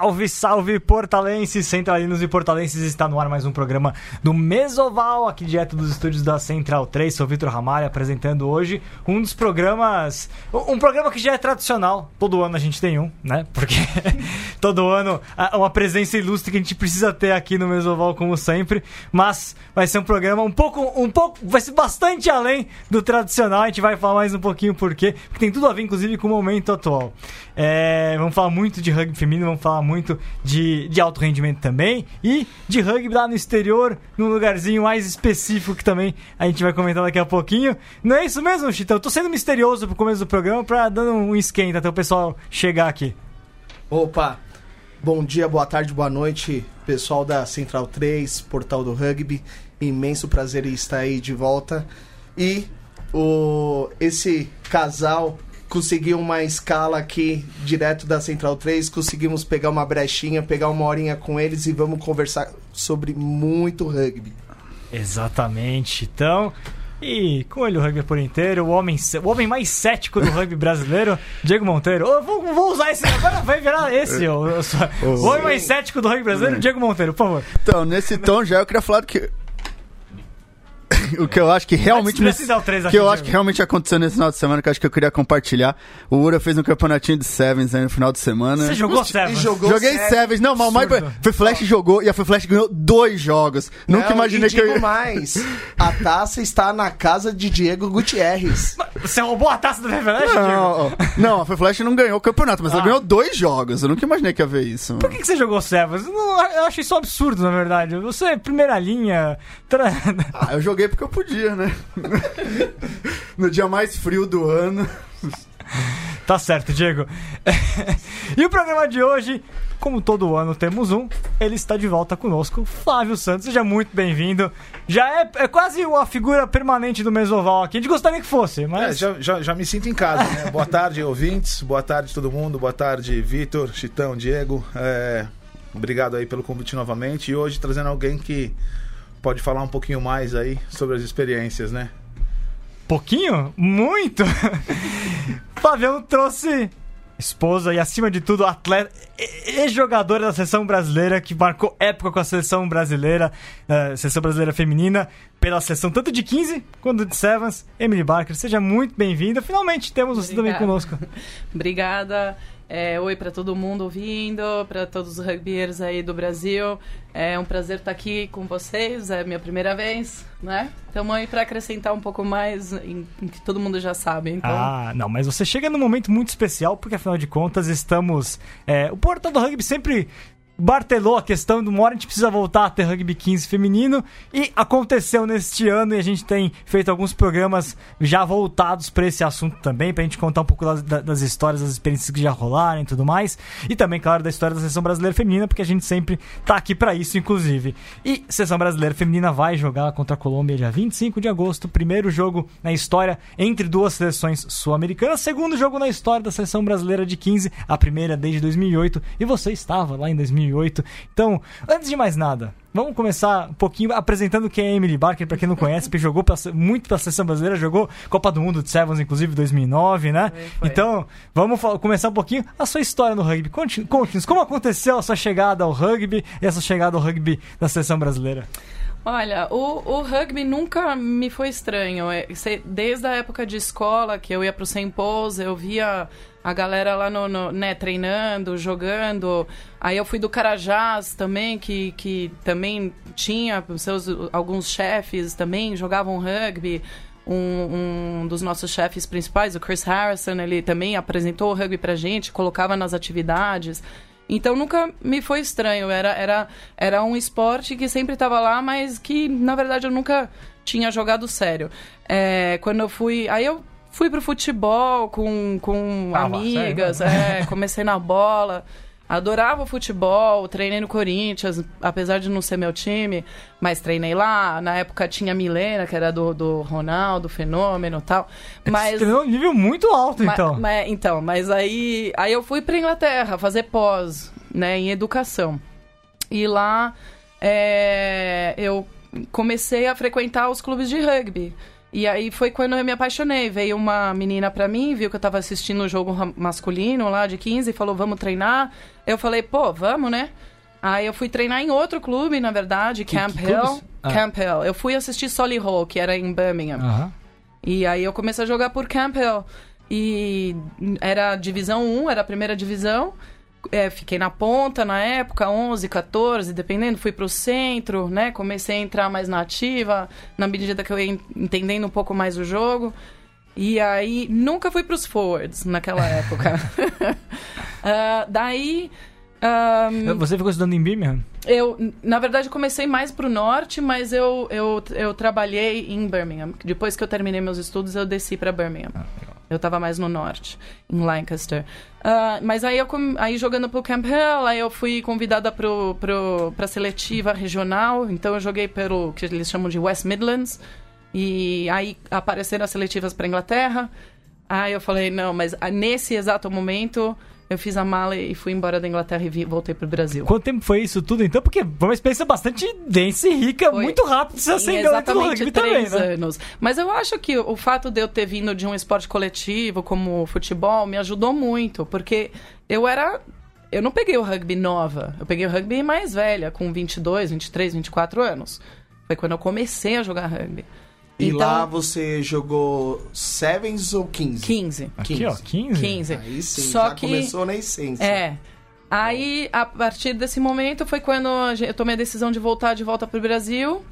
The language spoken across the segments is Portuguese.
Salve, salve portalenses, centralinos e portalenses, está no ar mais um programa do Mesoval, aqui direto dos estúdios da Central 3, sou Vitor Ramalho apresentando hoje um dos programas, um programa que já é tradicional, todo ano a gente tem um, né, porque todo ano uma presença ilustre que a gente precisa ter aqui no Mesoval como sempre, mas vai ser um programa um pouco, um pouco, vai ser bastante além do tradicional, a gente vai falar mais um pouquinho por quê, porque tem tudo a ver inclusive com o momento atual. É, vamos falar muito de rugby feminino, vamos falar muito de, de alto rendimento também. E de rugby lá no exterior, num lugarzinho mais específico que também a gente vai comentar daqui a pouquinho. Não é isso mesmo, Chitão? Eu tô sendo misterioso pro começo do programa pra dando um esquenta até o pessoal chegar aqui. Opa! Bom dia, boa tarde, boa noite, pessoal da Central 3, Portal do Rugby. Imenso prazer em estar aí de volta. E o, esse casal conseguiu uma escala aqui direto da Central 3, conseguimos pegar uma brechinha, pegar uma horinha com eles e vamos conversar sobre muito rugby. Exatamente. Então, e com ele o rugby por inteiro, o homem, o homem mais cético do rugby brasileiro, Diego Monteiro. Oh, vou, vou, usar esse agora, vai virar esse. o, o, o homem mais cético do rugby brasileiro, Diego Monteiro, por favor. Então, nesse tom já eu queria falar que o que eu acho que realmente. Nesse, que eu acho que realmente aconteceu nesse final de semana, que eu acho que eu queria compartilhar. O Ura fez um campeonatinho de Sevens aí no final de semana. Você jogou Sevens? Jogou Joguei Sevens. sevens. Não, mas foi Flash jogou e a Flash ganhou dois jogos. Não, Nunca imaginei que eu mais. A taça está na casa de Diego Gutierrez. Você roubou a taça do Flash, não, não, a Flash não ganhou o campeonato, mas ah. ela ganhou dois jogos. Eu nunca imaginei que ia ver isso. Por que, que você jogou Sevens? eu acho isso um absurdo, na verdade. Você é primeira linha. Tra... Ah, eu joguei porque eu podia, né? no dia mais frio do ano. Tá certo, Diego. e o programa de hoje, como todo ano temos um, ele está de volta conosco, Flávio Santos. Seja muito bem-vindo. Já é, é quase uma figura permanente do Mesoval aqui. A gente gostaria que fosse, mas. É, já, já, já, me sinto em casa, né? Boa tarde, ouvintes. Boa tarde, todo mundo. Boa tarde, Vitor, Chitão, Diego. É, obrigado aí pelo convite novamente. E hoje trazendo alguém que pode falar um pouquinho mais aí sobre as experiências, né? Pouquinho? Muito! Fabião trouxe esposa e, acima de tudo, atleta e jogadora da seleção brasileira que marcou época com a seleção brasileira, uh, seleção brasileira feminina, pela seleção tanto de 15 quanto de Sevens. Emily Barker, seja muito bem-vinda. Finalmente temos você Obrigada. também conosco. Obrigada. É, oi para todo mundo ouvindo, para todos os rugbyeiros aí do Brasil. É um prazer estar aqui com vocês, é minha primeira vez, né? Estamos aí para acrescentar um pouco mais em, em, que todo mundo já sabe. Então... Ah, não, mas você chega num momento muito especial, porque afinal de contas estamos. É, o Portal do Rugby sempre bartelou a questão do uma hora a gente precisa voltar a ter rugby 15 feminino. E aconteceu neste ano e a gente tem feito alguns programas já voltados para esse assunto também, para a gente contar um pouco das, das, histórias, das experiências que já rolaram e tudo mais. E também, claro, da história da seleção brasileira feminina, porque a gente sempre tá aqui para isso, inclusive. E seleção brasileira feminina vai jogar contra a Colômbia dia 25 de agosto, primeiro jogo na história entre duas seleções sul-americanas, segundo jogo na história da seleção brasileira de 15, a primeira desde 2008, e você estava lá em 2008 2008. Então, antes de mais nada, Vamos começar um pouquinho apresentando quem é Emily Barker, para quem não conhece, jogou pra, muito pela seleção brasileira, jogou Copa do Mundo de Sevens, inclusive, 2009, né? Então, vamos começar um pouquinho a sua história no rugby. Conte-nos, como aconteceu a sua chegada ao rugby e essa chegada ao rugby da seleção brasileira? Olha, o, o rugby nunca me foi estranho. É, desde a época de escola, que eu ia pro Sem Pose, eu via a galera lá no, no, né, treinando, jogando. Aí eu fui do Carajás também, que, que também tinha seus alguns chefes também jogavam rugby. Um, um dos nossos chefes principais, o Chris Harrison, ele também apresentou o rugby pra gente, colocava nas atividades. Então nunca me foi estranho. Era, era, era um esporte que sempre estava lá, mas que na verdade eu nunca tinha jogado sério. É, quando eu fui. Aí eu Fui pro futebol com, com ah, amigas, é, comecei na bola. Adorava o futebol, treinei no Corinthians, apesar de não ser meu time, mas treinei lá. Na época tinha a Milena, que era do, do Ronaldo, Fenômeno e tal. Mas, Você um nível muito alto, então. Mas, então, mas aí, aí eu fui pra Inglaterra fazer pós, né, em educação. E lá é, eu comecei a frequentar os clubes de rugby. E aí foi quando eu me apaixonei. Veio uma menina pra mim, viu que eu tava assistindo o jogo ra- masculino lá de 15 e falou, vamos treinar. Eu falei, pô, vamos, né? Aí eu fui treinar em outro clube, na verdade, Que- Camp que Hill. Ah. Camp Hill. Eu fui assistir Solihull, que era em Birmingham. Aham. E aí eu comecei a jogar por Camp Hill. E era divisão 1, era a primeira divisão. É, fiquei na ponta na época, 11, 14, dependendo. Fui pro centro, né? Comecei a entrar mais na ativa, na medida que eu ia en- entendendo um pouco mais o jogo. E aí, nunca fui pros forwards naquela época. Ah, daí... ah, Você ficou estudando em Birmingham? eu, na verdade, comecei mais pro norte, mas eu, eu, eu trabalhei em Birmingham. Depois que eu terminei meus estudos, eu desci para Birmingham. Eu tava mais no norte, em Lancaster. Ah, mas aí, eu, aí jogando pro Camp Hill, aí eu fui convidada pro, pro, pra seletiva regional. Então eu joguei pelo que eles chamam de West Midlands. E aí apareceram as seletivas para Inglaterra. Aí eu falei, não, mas nesse exato momento eu fiz a mala e fui embora da Inglaterra e voltei pro Brasil. Quanto tempo foi isso tudo, então? Porque foi uma experiência bastante densa e rica, Foi. muito rápido. Você acendeu dentro do rugby também, né? anos. Mas eu acho que o fato de eu ter vindo de um esporte coletivo como o futebol me ajudou muito, porque eu era. Eu não peguei o rugby nova, eu peguei o rugby mais velha, com 22, 23, 24 anos. Foi quando eu comecei a jogar rugby. E Então- lá você jogou Sevens ou 15? 15. Aqui, ó, 15. 15. Aí sim, Só já que- começou na essência. É. Aí, a partir desse momento, foi quando eu tomei a decisão de voltar de volta pro Brasil.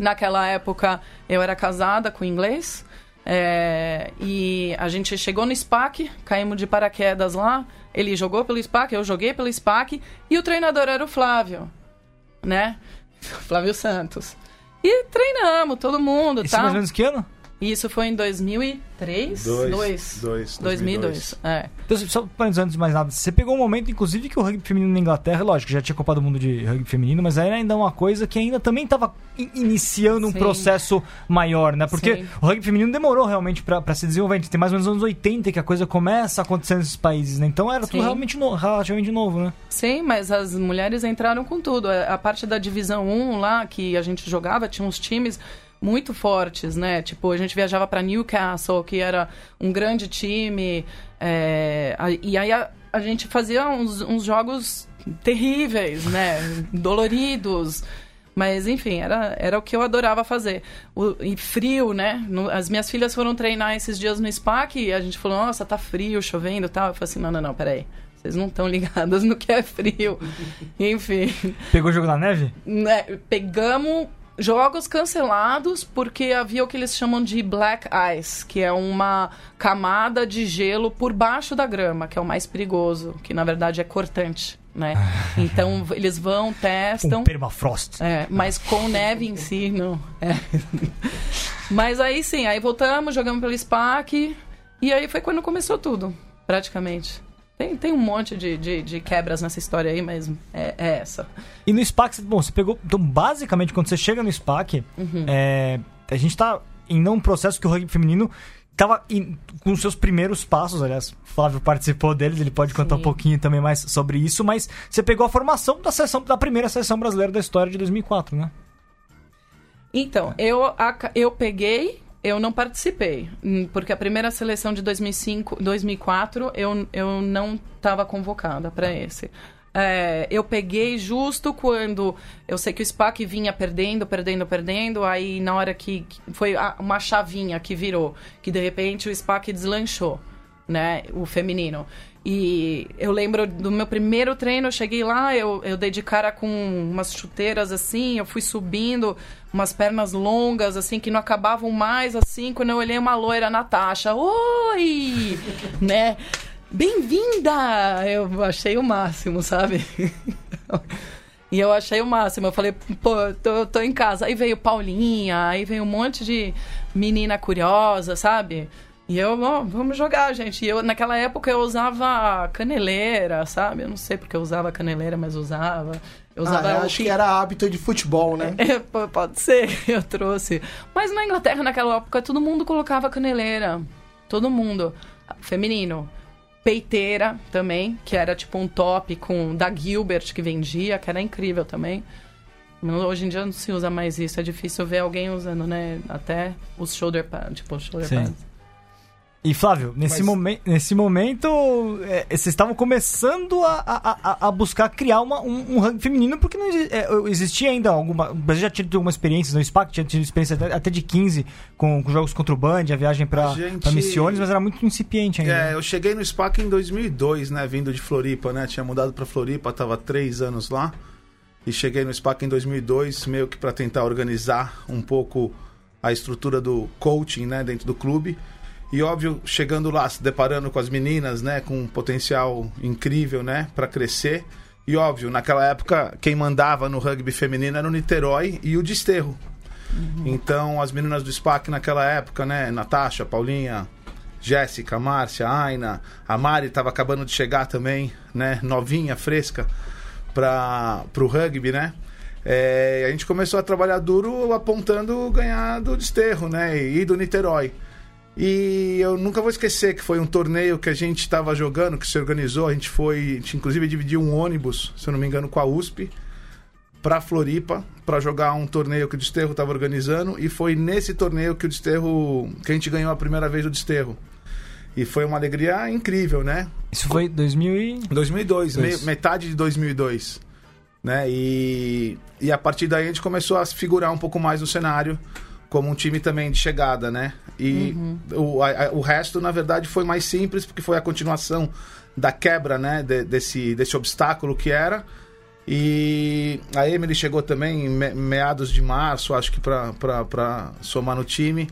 Naquela época, eu era casada com inglês. É, e a gente chegou no SPAC, caímos de paraquedas lá. Ele jogou pelo SPAC, eu joguei pelo SPAC. E o treinador era o Flávio, né? Flávio Santos. E treinamos, todo mundo, Isso tá? mais ou menos que ano? Isso foi em 2003? Dois, Dois. dois, 2002. É. Então, só antes de mais nada, você pegou um momento, inclusive, que o rugby feminino na Inglaterra, lógico, já tinha Copa do Mundo de rugby feminino, mas era ainda uma coisa que ainda também estava iniciando um Sim. processo maior, né? Porque Sim. o rugby feminino demorou realmente pra pra se desenvolver. A gente tem mais ou menos anos 80 que a coisa começa a acontecer nesses países, né? Então era tudo Sim. realmente no- relativamente novo, né? Sim, mas as mulheres entraram com tudo. A a parte da divisão 1 lá, que a gente jogava, tinha uns times muito fortes, né? Tipo, a gente viajava para Newcastle, que era um grande time. é, e aí a, a gente fazia uns, uns jogos terríveis, né? Doloridos. Mas, enfim, era, era o que eu adorava fazer. O, e frio, né? No- as minhas filhas foram treinar esses dias no SPAC e a gente falou, nossa, tá frio, chovendo e tal. Eu falei assim, não, não, não, peraí. Vocês não estão ligadas no que é frio. Enfim, Pegou o jogo na neve? né, pegamos jogos cancelados porque havia o que eles chamam de black ice, que é uma camada de gelo por baixo da grama, que é o mais perigoso, que na verdade é cortante, né? Então eles vão, testam. Um permafrost. É, mas com neve em si, não. É. Mas aí sim, aí voltamos, jogamos pelo SPAC, e aí foi quando começou tudo, praticamente. Tem, tem um monte de, de, de quebras nessa história aí, mas é, é essa. E no SPAC, bom, você pegou. Então, basicamente, quando você chega no SPAC, Uhum. é, a gente tá em um processo que o rugby feminino tava em- com os seus primeiros passos, aliás, o Flávio participou deles, ele pode contar Sim. um pouquinho também mais sobre isso, mas você pegou a formação da seleção, da primeira seleção brasileira da história de 2004, né? Então, eu, eu peguei, eu não participei, hum, porque a primeira seleção de 2005, 2004 eu, eu não estava convocada para esse. É, eu peguei justo quando eu sei que o SPAC vinha perdendo, perdendo, perdendo, aí na hora que foi uma chavinha que virou, que de repente o SPAC deslanchou, né, o feminino. E eu lembro do meu primeiro treino, eu cheguei lá, eu, eu dei de cara com umas chuteiras assim, eu fui subindo, umas pernas longas, assim, que não acabavam mais, assim, quando eu olhei uma loira, Natasha, oi! né? Bem-vinda! Eu achei o máximo, sabe? E eu achei o máximo. Eu falei, pô, tô, tô em casa. Aí veio Paulinha, aí veio um monte de menina curiosa, sabe? E eu, ó, vamos jogar, gente. E eu, naquela época, eu usava caneleira, sabe? Eu não sei porque eu usava caneleira, mas usava. Eu usava Ah, eu acho que era hábito de futebol, né? é, pode ser, eu trouxe. Mas na Inglaterra, naquela época, todo mundo colocava caneleira. Todo mundo. Feminino. Peiteira também, que era tipo um top com da Gilbert que vendia, que era incrível também. Hoje em dia não se usa mais isso, é difícil ver alguém usando, né? Até os shoulder pads, tipo, shoulder Sim. pads. E Flávio, nesse, Mas- momen nesse momento, é, vocês estavam começando a, a, a- buscar criar uma, um, um rugby feminino, porque não é, existia ainda alguma. Você já tinha tido alguma experiência no SPAC, tinha tido experiência até, até de 15 com, com jogos contra o Band, a viagem pra, A gente- Missiones, mas era muito incipiente ainda. É, eu cheguei no SPAC em 2002, né? Vindo de Floripa, né? Tinha mudado pra Floripa, tava três anos lá. E cheguei no SPAC em 2002, meio que pra tentar organizar um pouco a estrutura do coaching, né? Dentro do clube. E óbvio, chegando lá, se deparando com as meninas, né? Com um potencial incrível, né? Pra crescer. E óbvio, naquela época, quem mandava no rugby feminino era o Niterói e o Desterro. Então, as meninas do SPAC naquela época, né? Natasha, Paulinha, Jéssica, Márcia, Aina, a Mari estava acabando de chegar também, né? Novinha, fresca, para o rugby, né? É, a gente começou a trabalhar duro apontando ganhar do Desterro, né? E do Niterói. E eu nunca vou esquecer que foi um torneio que a gente estava jogando, que se organizou. A gente foi, a gente inclusive dividiu um ônibus, se eu não me engano, com a USP para Floripa para jogar um torneio que o Desterro estava organizando e foi nesse torneio que o Desterro que a gente ganhou a primeira vez o Desterro. E foi uma alegria incrível, né? Isso foi 2000 e... 2002, Dois. me- metade de 2002, né? E, e a partir daí a gente começou a se figurar um pouco mais no cenário como um time também de chegada, né? E o, a- o resto, na verdade, foi mais simples porque foi a continuação da quebra, né? de- desse, desse obstáculo que era. E a Emily chegou também em me- meados de março, acho que para somar no time.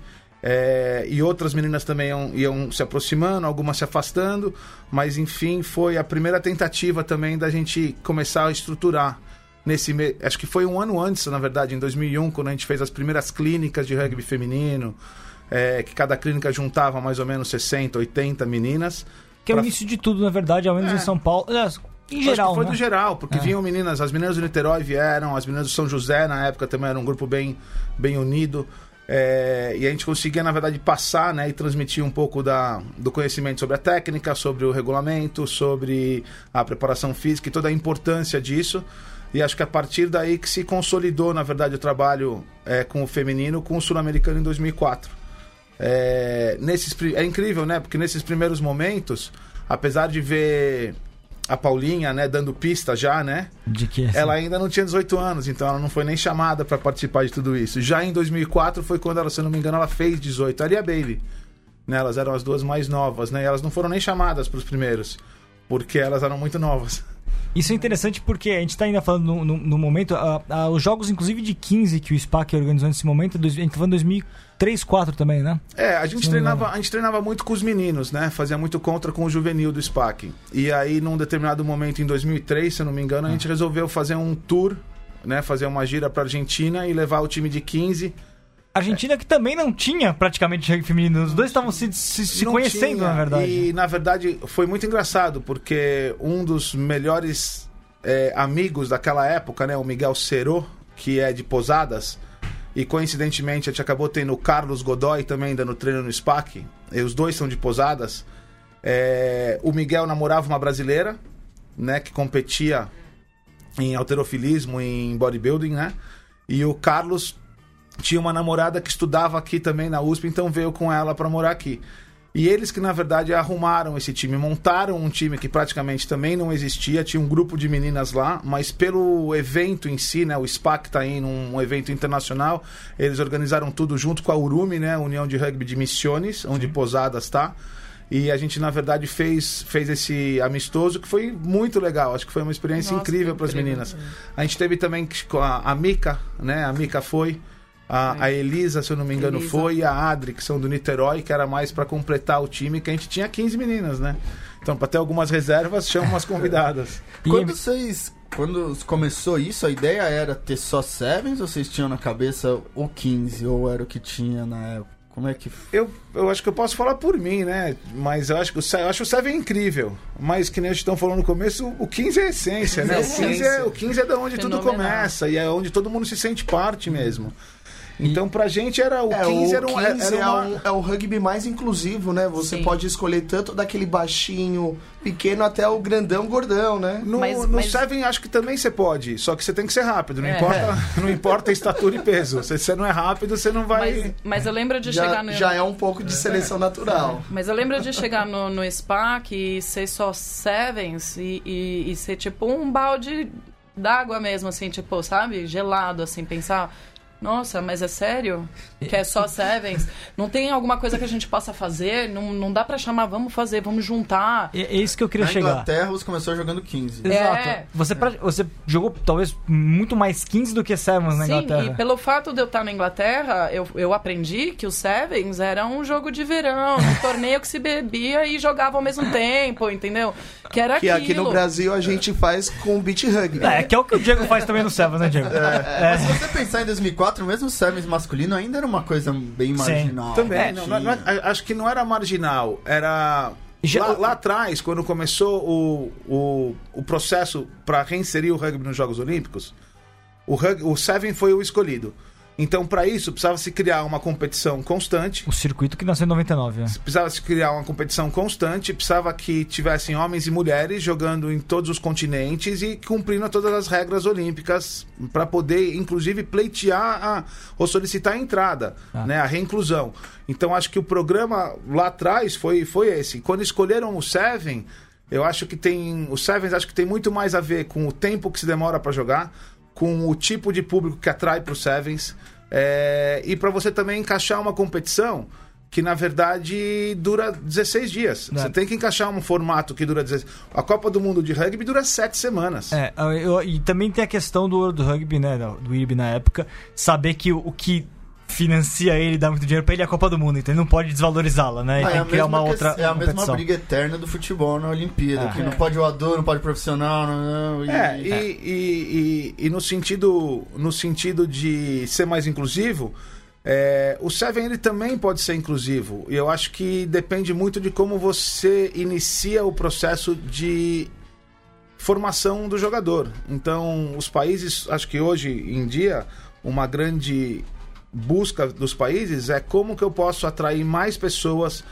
É, e outras meninas também iam, iam se aproximando, algumas se afastando, mas enfim, foi a primeira tentativa também da gente começar a estruturar. Nesse. Acho que foi um ano antes, na verdade, em 2001, quando a gente fez as primeiras clínicas de rugby feminino, é, que cada clínica juntava mais ou menos 60, 80 meninas. Que é o Pra- início de tudo, na verdade, ao menos É. em São Paulo. Em geral, foi né? do geral, porque É. vinham meninas, as meninas do Niterói vieram, as meninas do São José na época também era um grupo bem, bem unido. É, e a gente conseguia, na verdade, passar né, e transmitir um pouco da, do conhecimento sobre a técnica, sobre o regulamento, sobre a preparação física e toda a importância disso. E acho que a partir daí que se consolidou, na verdade, o trabalho é, com o feminino, com o sul-americano em 2004. É, nesses, é incrível, né? Porque nesses primeiros momentos, apesar de ver a Paulinha, né, dando pista já, né? De que? assim, Ela ainda não tinha 18 anos, então ela não foi nem chamada para participar de tudo isso. Já em 2004 foi quando ela, se eu não me engano, ela fez 18. Ali a Baby, né? Elas eram as duas mais novas, né? E elas não foram nem chamadas para os primeiros, porque elas eram muito novas. Isso é interessante porque a gente está ainda falando no, no- no momento, ah, ah, os jogos inclusive de 15 que o SPAC organizou nesse momento, dois- a gente tá falando 2003, 2004 também, né? É, a gente, treinava, a gente treinava muito com os meninos, né? Fazia muito contra com o juvenil do SPAC. E aí, num determinado momento, em 2003, se eu não me engano, a gente resolveu fazer um tour, né? Fazer uma gira pra Argentina e levar o time de 15. Argentina que também não tinha praticamente rugby feminino, os dois estavam se, se, se conhecendo, tinha. na verdade. E, na verdade, foi muito engraçado, porque um dos melhores é, amigos daquela época, né? O Miguel Cerô, que é de Posadas, e coincidentemente a gente acabou tendo o Carlos Godoy também dando treino no SPAC, e os dois são de Posadas. É, o Miguel namorava uma brasileira, né? Que competia em alterofilismo, em bodybuilding, né? E o Carlos tinha uma namorada que estudava aqui também na USP, então veio com ela para morar aqui. E eles que na verdade arrumaram esse time, montaram um time que praticamente também não existia, tinha um grupo de meninas lá, mas pelo evento em si, né, o SPAC tá indo um evento internacional, eles organizaram tudo junto com a Urumi, né, a União de Rugby de Missiones, onde Posadas tá. E a gente, na verdade, fez, fez esse amistoso que foi muito legal. Acho que foi uma experiência Nossa, incrível para as meninas. A gente teve também com a, a Mica, né? A Mica foi. A, a Elisa, se eu não me engano, Elisa. foi. E a Adri, que são do Niterói, que era mais para completar o time, que a gente tinha 15 meninas, né? Então, para ter algumas reservas, chama umas convidadas. E- Quando vocês. Quando começou isso, a ideia era ter só Sevens ou vocês tinham na cabeça o 15? Ou era o que tinha na época? Como é que. Eu, eu acho que eu posso falar por mim, né? Mas eu acho que o, eu acho o Seven incrível. Mas que nem vocês estão falando no começo, o 15 é a essência, né? O 15 é, o 15 é da onde tudo Fenomenal. começa e é onde todo mundo se sente parte mesmo. Então pra gente era o É, 15 o era, um, 15 era uma... é, um- é o rugby mais inclusivo, né? Você Sim. pode escolher tanto daquele baixinho, pequeno, até o grandão, gordão, né? No, Mas- no mas- Seven acho que também você pode, só que você tem que ser rápido, não, É. importa, não importa a estatura e peso. Se você não é rápido, você não vai... Mas, mas eu lembro de chegar Já, no. já é um pouco de seleção natural. Mas eu lembro de chegar no, no spa que ser só sevens e, e, e ser tipo um balde d'água mesmo, assim, tipo, sabe? Gelado, assim, pensar. Nossa, mas é sério? Que é só sevens? Não tem alguma coisa que a gente possa fazer? Não, não dá pra chamar, vamos fazer, vamos juntar. É, é isso que eu queria Na chegar. Inglaterra, você começou jogando 15. Exato. É. Você, pra- você jogou talvez muito mais 15 do que Sevens na Sim, Inglaterra. e pelo fato de eu estar na Inglaterra, eu, eu aprendi que o Sevens era um jogo de verão, um torneio que se bebia e jogava ao mesmo tempo, entendeu? Que era Que aquilo. aqui no Brasil a gente faz com beat rugby. É, que é o que o Diego faz também no Sevens, né, Diego? Mas se você pensar em 2004, mesmo o Sevens masculino ainda era uma coisa bem marginal. Também, É, não, não- não- acho que não era marginal, era. Já- Lá, lá atrás, quando começou o, o, o processo para reinserir o rugby nos Jogos Olímpicos, o, rug, o Seven foi o escolhido. Então, para isso, precisava se criar uma competição constante, O circuito que nasceu em 99. né? precisava se criar uma competição constante, precisava que tivessem homens e mulheres jogando em todos os continentes e cumprindo todas as regras olímpicas para poder, inclusive, pleitear a, ou solicitar a entrada, Ah. né, a reinclusão. Então, acho que o programa lá atrás foi, foi esse. Quando escolheram o Seven, eu acho que tem. O Sevens acho que tem muito mais a ver com o tempo que se demora para jogar, com o tipo de público que atrai para o Sevens, é, e para você também encaixar uma competição que na verdade dura 16 dias. É. Você tem que encaixar um formato que dura 16. A Copa do Mundo de Rugby dura 7 semanas. É, eu- e também tem a questão do World Rugby, né, do IRB na época, saber que o, o que financia ele, dá muito dinheiro pra ele é a Copa do Mundo, então ele não pode desvalorizá-la, né? Ele Ah, tem é, a que criar mesma uma que- outra é a mesma competição. briga eterna do futebol na Olimpíada, É. que não pode voador, não pode profissional, não, não, e- É, e, e, e, e no, sentido, no sentido de ser mais inclusivo, é, o Seven ele também pode ser inclusivo. E eu acho que depende muito de como você inicia o processo de formação do jogador. Então, os países, acho que hoje em dia, uma grande busca dos países é como que eu posso atrair mais pessoas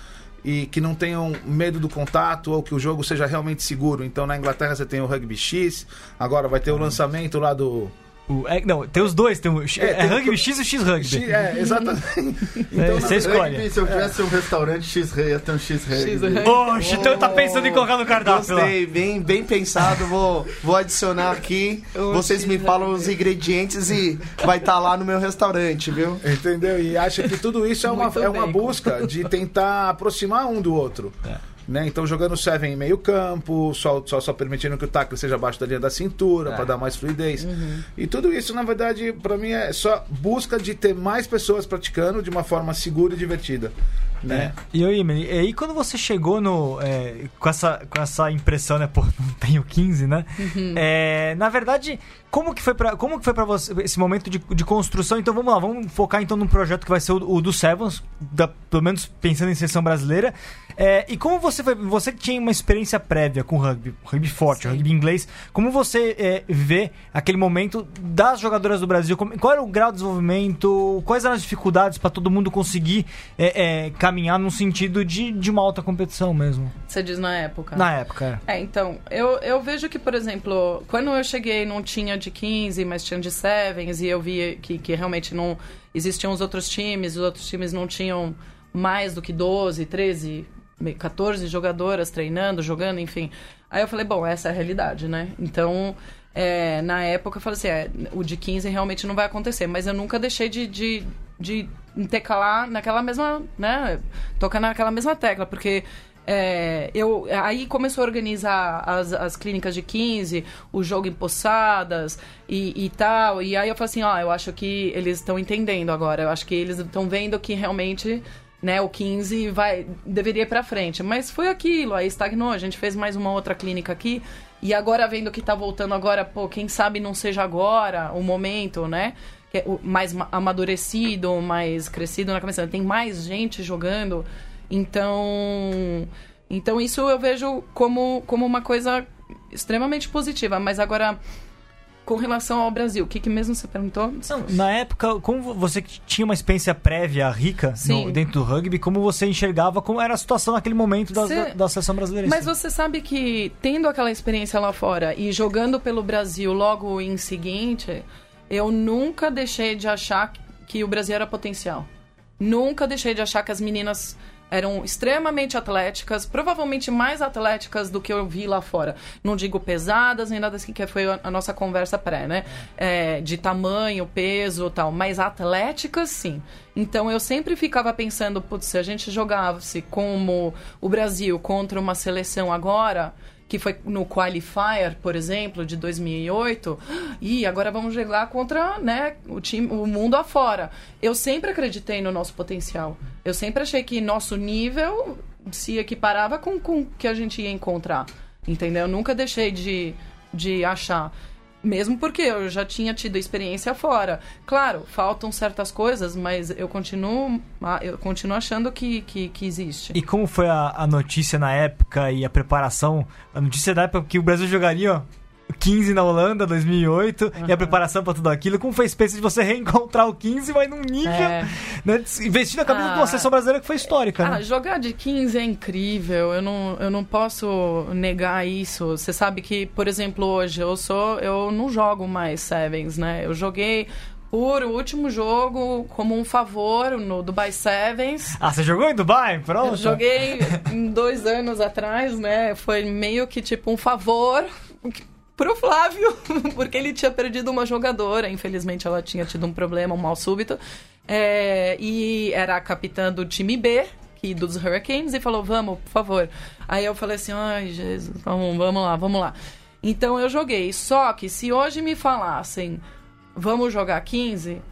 e que não tenham medo do contato ou que o jogo seja realmente seguro. Então na Inglaterra você tem o Rugby X, agora vai ter o lançamento lá do O- é, não, tem os dois, tem o X- É, é, tem o- Rugby X e o X Rugby. X, é, exatamente. É, Então, você na- escolhe. Rugby, se eu tivesse um restaurante X-Rei, ia ter um X-Rei. X-Rei. Ô, o Chitão tá pensando em colocar no cardápio lá. Gostei, bem, bem pensado. Vou, vou adicionar aqui. Vocês me falam os ingredientes e vai estar lá no meu restaurante, viu? Entendeu? E acho que tudo isso é uma, Muito é uma bem. busca de tentar aproximar um do outro. Né? Então jogando Seven em meio campo, só, só, só permitindo que o tackle seja abaixo da linha da cintura, É. para dar mais fluidez. E tudo isso, na verdade, para mim é só busca de ter mais pessoas praticando de uma forma segura e divertida. Né? É. E aí, Emily, e aí quando você chegou no. é, com, essa, com essa impressão, né? Pô, não tenho 15, né? É, na verdade, como que foi pra, como que foi pra você esse momento de, de construção? Então vamos lá, vamos focar então num projeto que vai ser o, o do Sevens, da- pelo menos pensando em seleção brasileira. É, e como você foi. Você que tinha uma experiência prévia com rugby, rugby forte, rugby inglês, como você é, vê aquele momento das jogadoras do Brasil? Como- qual era o grau de desenvolvimento? Quais eram as dificuldades para todo mundo conseguir é, é, caminhar num sentido de, de uma alta competição mesmo? Você diz na época. Na época. É, então, eu, eu vejo que, por exemplo, quando eu cheguei não tinha de 15, mas tinha de sevens, e eu vi que, que realmente não existiam os outros times, os outros times não tinham mais do que 12, 13, 14 jogadoras treinando, jogando, enfim. Aí eu falei, bom, essa é a realidade, né? Então, é, na época eu falei assim, é, o de 15 realmente não vai acontecer, mas eu nunca deixei de, de, de intercalar naquela mesma, né? Tocar naquela mesma tecla, porque é, eu, aí começou a organizar as, as clínicas de 15, o jogo em Poçadas e, e tal. E aí eu falei assim, ó, eu acho que eles estão entendendo agora. Eu acho que eles estão vendo que realmente né, o 15 vai, deveria ir pra frente. Mas foi aquilo, aí estagnou. A gente fez mais uma outra clínica aqui. E agora vendo que tá voltando agora, pô, quem sabe não seja agora o momento, né? É mais ma- amadurecido, mais crescido na cabeça. Tem mais gente jogando. Então, então isso eu vejo como, como uma coisa extremamente positiva. Mas agora, com relação ao Brasil, o que, que mesmo você perguntou? Não, na época, como você tinha uma experiência prévia rica no- dentro do rugby, como você enxergava como era a situação naquele momento da, da, da seleção brasileira? Mas si? você sabe que, tendo aquela experiência lá fora e jogando pelo Brasil logo em seguinte, eu nunca deixei de achar que o Brasil era potencial. Nunca deixei de achar que as meninas eram extremamente atléticas, provavelmente mais atléticas do que eu vi lá fora. Não digo pesadas nem nada assim, que foi a nossa conversa pré, né? É, de tamanho, peso tal, mas atléticas sim. Então eu sempre ficava pensando, putz, se a gente jogasse como o Brasil contra uma seleção agora, que foi no qualifier, por exemplo, de 2008, e agora vamos jogar contra, né, o time, o mundo afora. Eu sempre acreditei no nosso potencial. Eu sempre achei que nosso nível se equiparava com com o que a gente ia encontrar. Entendeu? Eu nunca deixei de, de achar. Mesmo porque eu já tinha tido experiência fora. Claro, faltam certas coisas, mas eu continuo, ah, eu continuo achando que, que, que existe. E como foi a, a notícia na época e a preparação? A notícia da época que o Brasil jogaria ó, 15 na Holanda, 2008, e a preparação pra tudo aquilo. Como foi a experiência de você reencontrar o 15, mas num nível. É. Né, investindo a camisa Ah. de uma seleção brasileira que foi histórica, Ah, né? jogar de 15 é incrível. Eu não, eu não posso negar isso. Você sabe que, por exemplo, hoje eu sou, eu não jogo mais sevens, né? Eu joguei por o último jogo como um favor no Dubai Sevens. Ah, você jogou em Dubai? Pronto. Eu joguei dois anos atrás, né? Foi meio que tipo um favor pro Flávio, porque ele tinha perdido uma jogadora. Infelizmente, ela tinha tido um problema, um mal súbito. É, e era a capitã do time B, que, dos Hurricanes, e falou: Vamos, por favor. Aí eu falei assim: Ai, Jesus, vamos, vamos lá, vamos lá. Então eu joguei. Só que se hoje me falassem, vamos jogar 15,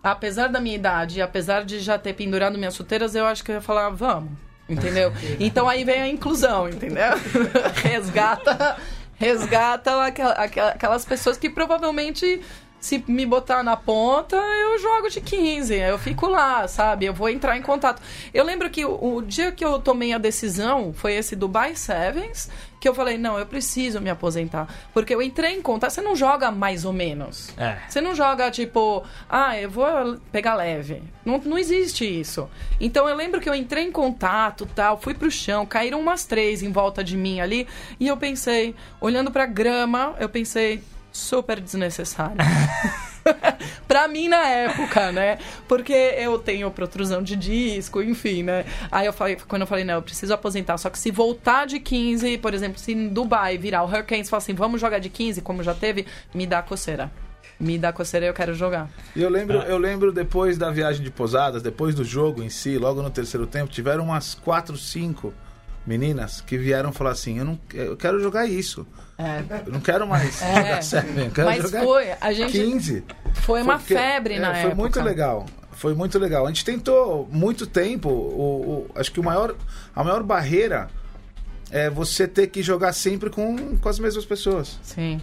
apesar da minha idade apesar de já ter pendurado minhas chuteiras, eu acho que eu ia falar, vamos. Entendeu? Então aí vem a inclusão, entendeu? resgata, resgata aquela- aquela- aquelas pessoas que provavelmente se me botar na ponta, eu jogo de 15. Eu fico lá, sabe? Eu vou entrar em contato. Eu lembro que o, o dia que eu tomei a decisão foi esse Dubai Sevens, que eu falei, não, eu preciso me aposentar. Porque eu entrei em contato. Você não joga mais ou menos. É. Você não joga tipo, ah, eu vou pegar leve. Não, não existe isso. Então eu lembro que eu entrei em contato, tal, fui pro chão, caíram umas três em volta de mim ali, e eu pensei, olhando pra grama, eu pensei, super desnecessário. pra mim na época, né? Porque eu tenho protrusão de disco, enfim, né? Aí eu falei, quando eu falei, não, eu preciso aposentar. Só que se voltar de 15, por exemplo, se em Dubai virar o Hurricanes e falar assim, vamos jogar de 15, como já teve, me dá coceira. Me dá coceira e eu quero jogar. E eu lembro, eu lembro depois da viagem de Posadas, depois do jogo em si, logo no terceiro tempo, tiveram umas quatro, cinco meninas que vieram falar assim: eu não, eu quero jogar isso. É. Eu não quero mais É. jogar Seven, eu quero Mas jogar foi, a gente 15. foi uma Porque- febre é, na foi época. muito legal. Foi muito legal. A gente tentou muito tempo. O, o- acho que o maior, a maior barreira é você ter que jogar sempre com, com as mesmas pessoas. Sim.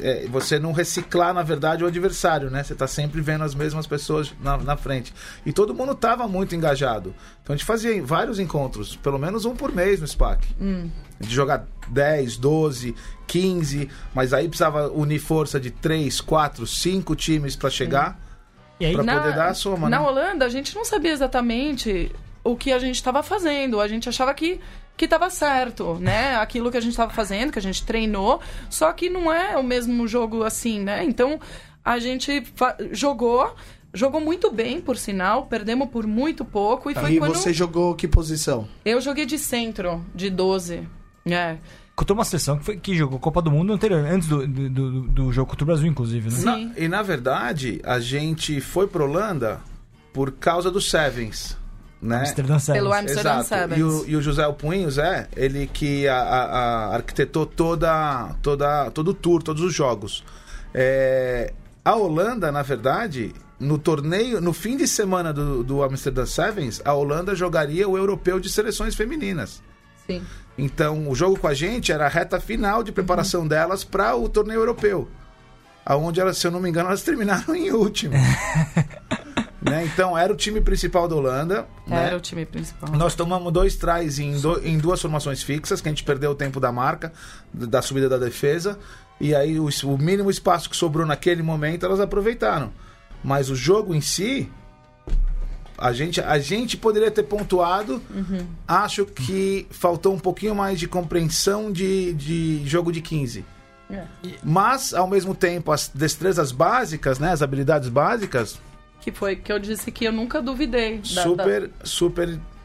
É, você não reciclar, na verdade, o adversário, né? Você tá sempre vendo as mesmas pessoas na, na frente. E todo mundo tava muito engajado. Então a gente fazia vários encontros, pelo menos um por mês no SPAC. De jogar 10, 12, 15, mas aí precisava unir força de 3, 4, 5 times para chegar. E aí, Pra poder dar a soma, na né? Holanda, a gente não sabia exatamente o que a gente estava fazendo. A gente achava que que estava certo, né? Aquilo que a gente estava fazendo, que a gente treinou, só que não é o mesmo jogo assim, né? Então a gente jogou, jogou muito bem, por sinal, perdemos por muito pouco e foi Aí quando você jogou que posição? eu joguei de centro, de 12. É. Contou uma seleção que, foi, que jogou Copa do Mundo anterior, antes do, do, do- do jogo contra o Brasil, inclusive, né? Na- Sim. e na verdade, a gente foi pra Holanda por causa do Sevens. Né? Amsterdã Sevens. Pelo Amsterdam Exato. E o, e o José Alpuinho, Zé, ele que a, a- a- arquitetou toda, toda, todo o tour, todos os jogos. É, a Holanda, na verdade, no torneio, no fim de semana do, do Amsterdam Sevens, a Holanda jogaria o europeu de seleções femininas. Sim. Então, o jogo com a gente era a reta final de preparação delas para o torneio europeu. Aonde elas, se eu não me engano, elas terminaram em último. né? Então, era o time principal da Holanda. Era né? o time principal. Nós tomamos dois trás em, do- em duas formações fixas, que a gente perdeu o tempo da marca, da subida da defesa. E aí o, o mínimo espaço que sobrou naquele momento elas aproveitaram. Mas o jogo em si, a gente, a gente poderia ter pontuado. Acho que faltou um pouquinho mais de compreensão de, de jogo de 15. É. Mas, ao mesmo tempo, as destrezas básicas, né? As habilidades básicas, Que foi que eu disse que eu nunca duvidei. da- super, super da-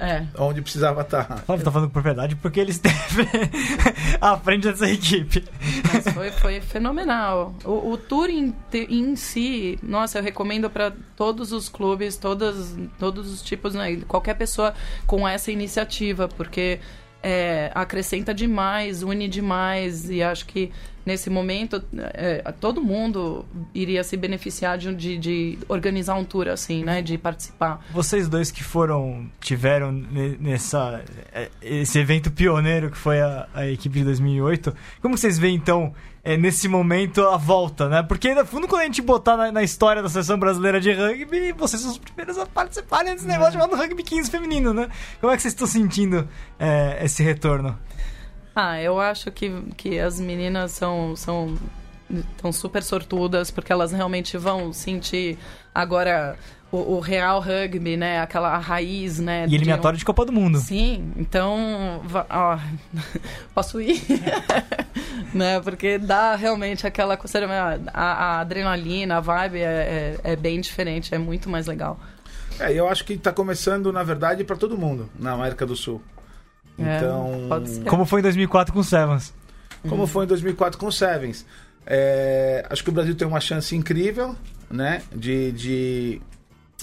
é. onde precisava estar. Flávio tá falando com propriedade porque ele esteve à frente dessa equipe. Mas foi, foi fenomenal. O, o tour em, em si, nossa, eu recomendo para todos os clubes, todas, todos os tipos, né? Qualquer pessoa com essa iniciativa, porque é, acrescenta demais, une demais, e acho que nesse momento é, todo mundo iria se beneficiar de, de, de organizar um tour assim, né? De participar. Vocês dois que foram, tiveram ne- nessa é, esse evento pioneiro que foi a, a equipe de 2008, como vocês veem então é, nesse momento a volta, né? Porque no fundo quando a gente botar na, na história da seleção brasileira de rugby, vocês são os primeiros a participarem desse negócio chamado rugby 15 feminino, né? Como é que vocês estão sentindo é, esse retorno? Ah, eu acho que, que as meninas são, são estão super sortudas porque elas realmente vão sentir agora o, o real rugby, né? Aquela raiz, né? E eliminatório de Copa do Mundo. Sim, então, ó, posso ir? né? Porque dá realmente aquela coisa, a, a adrenalina, a vibe é, é, é bem diferente, é muito mais legal. É, eu acho que está começando, na verdade, para todo mundo na América do Sul. É, Então, pode ser. Como foi em 2004 com o Sevens. como foi em 2004 com o Sevens. É, acho que o Brasil tem uma chance incrível, né, de, de,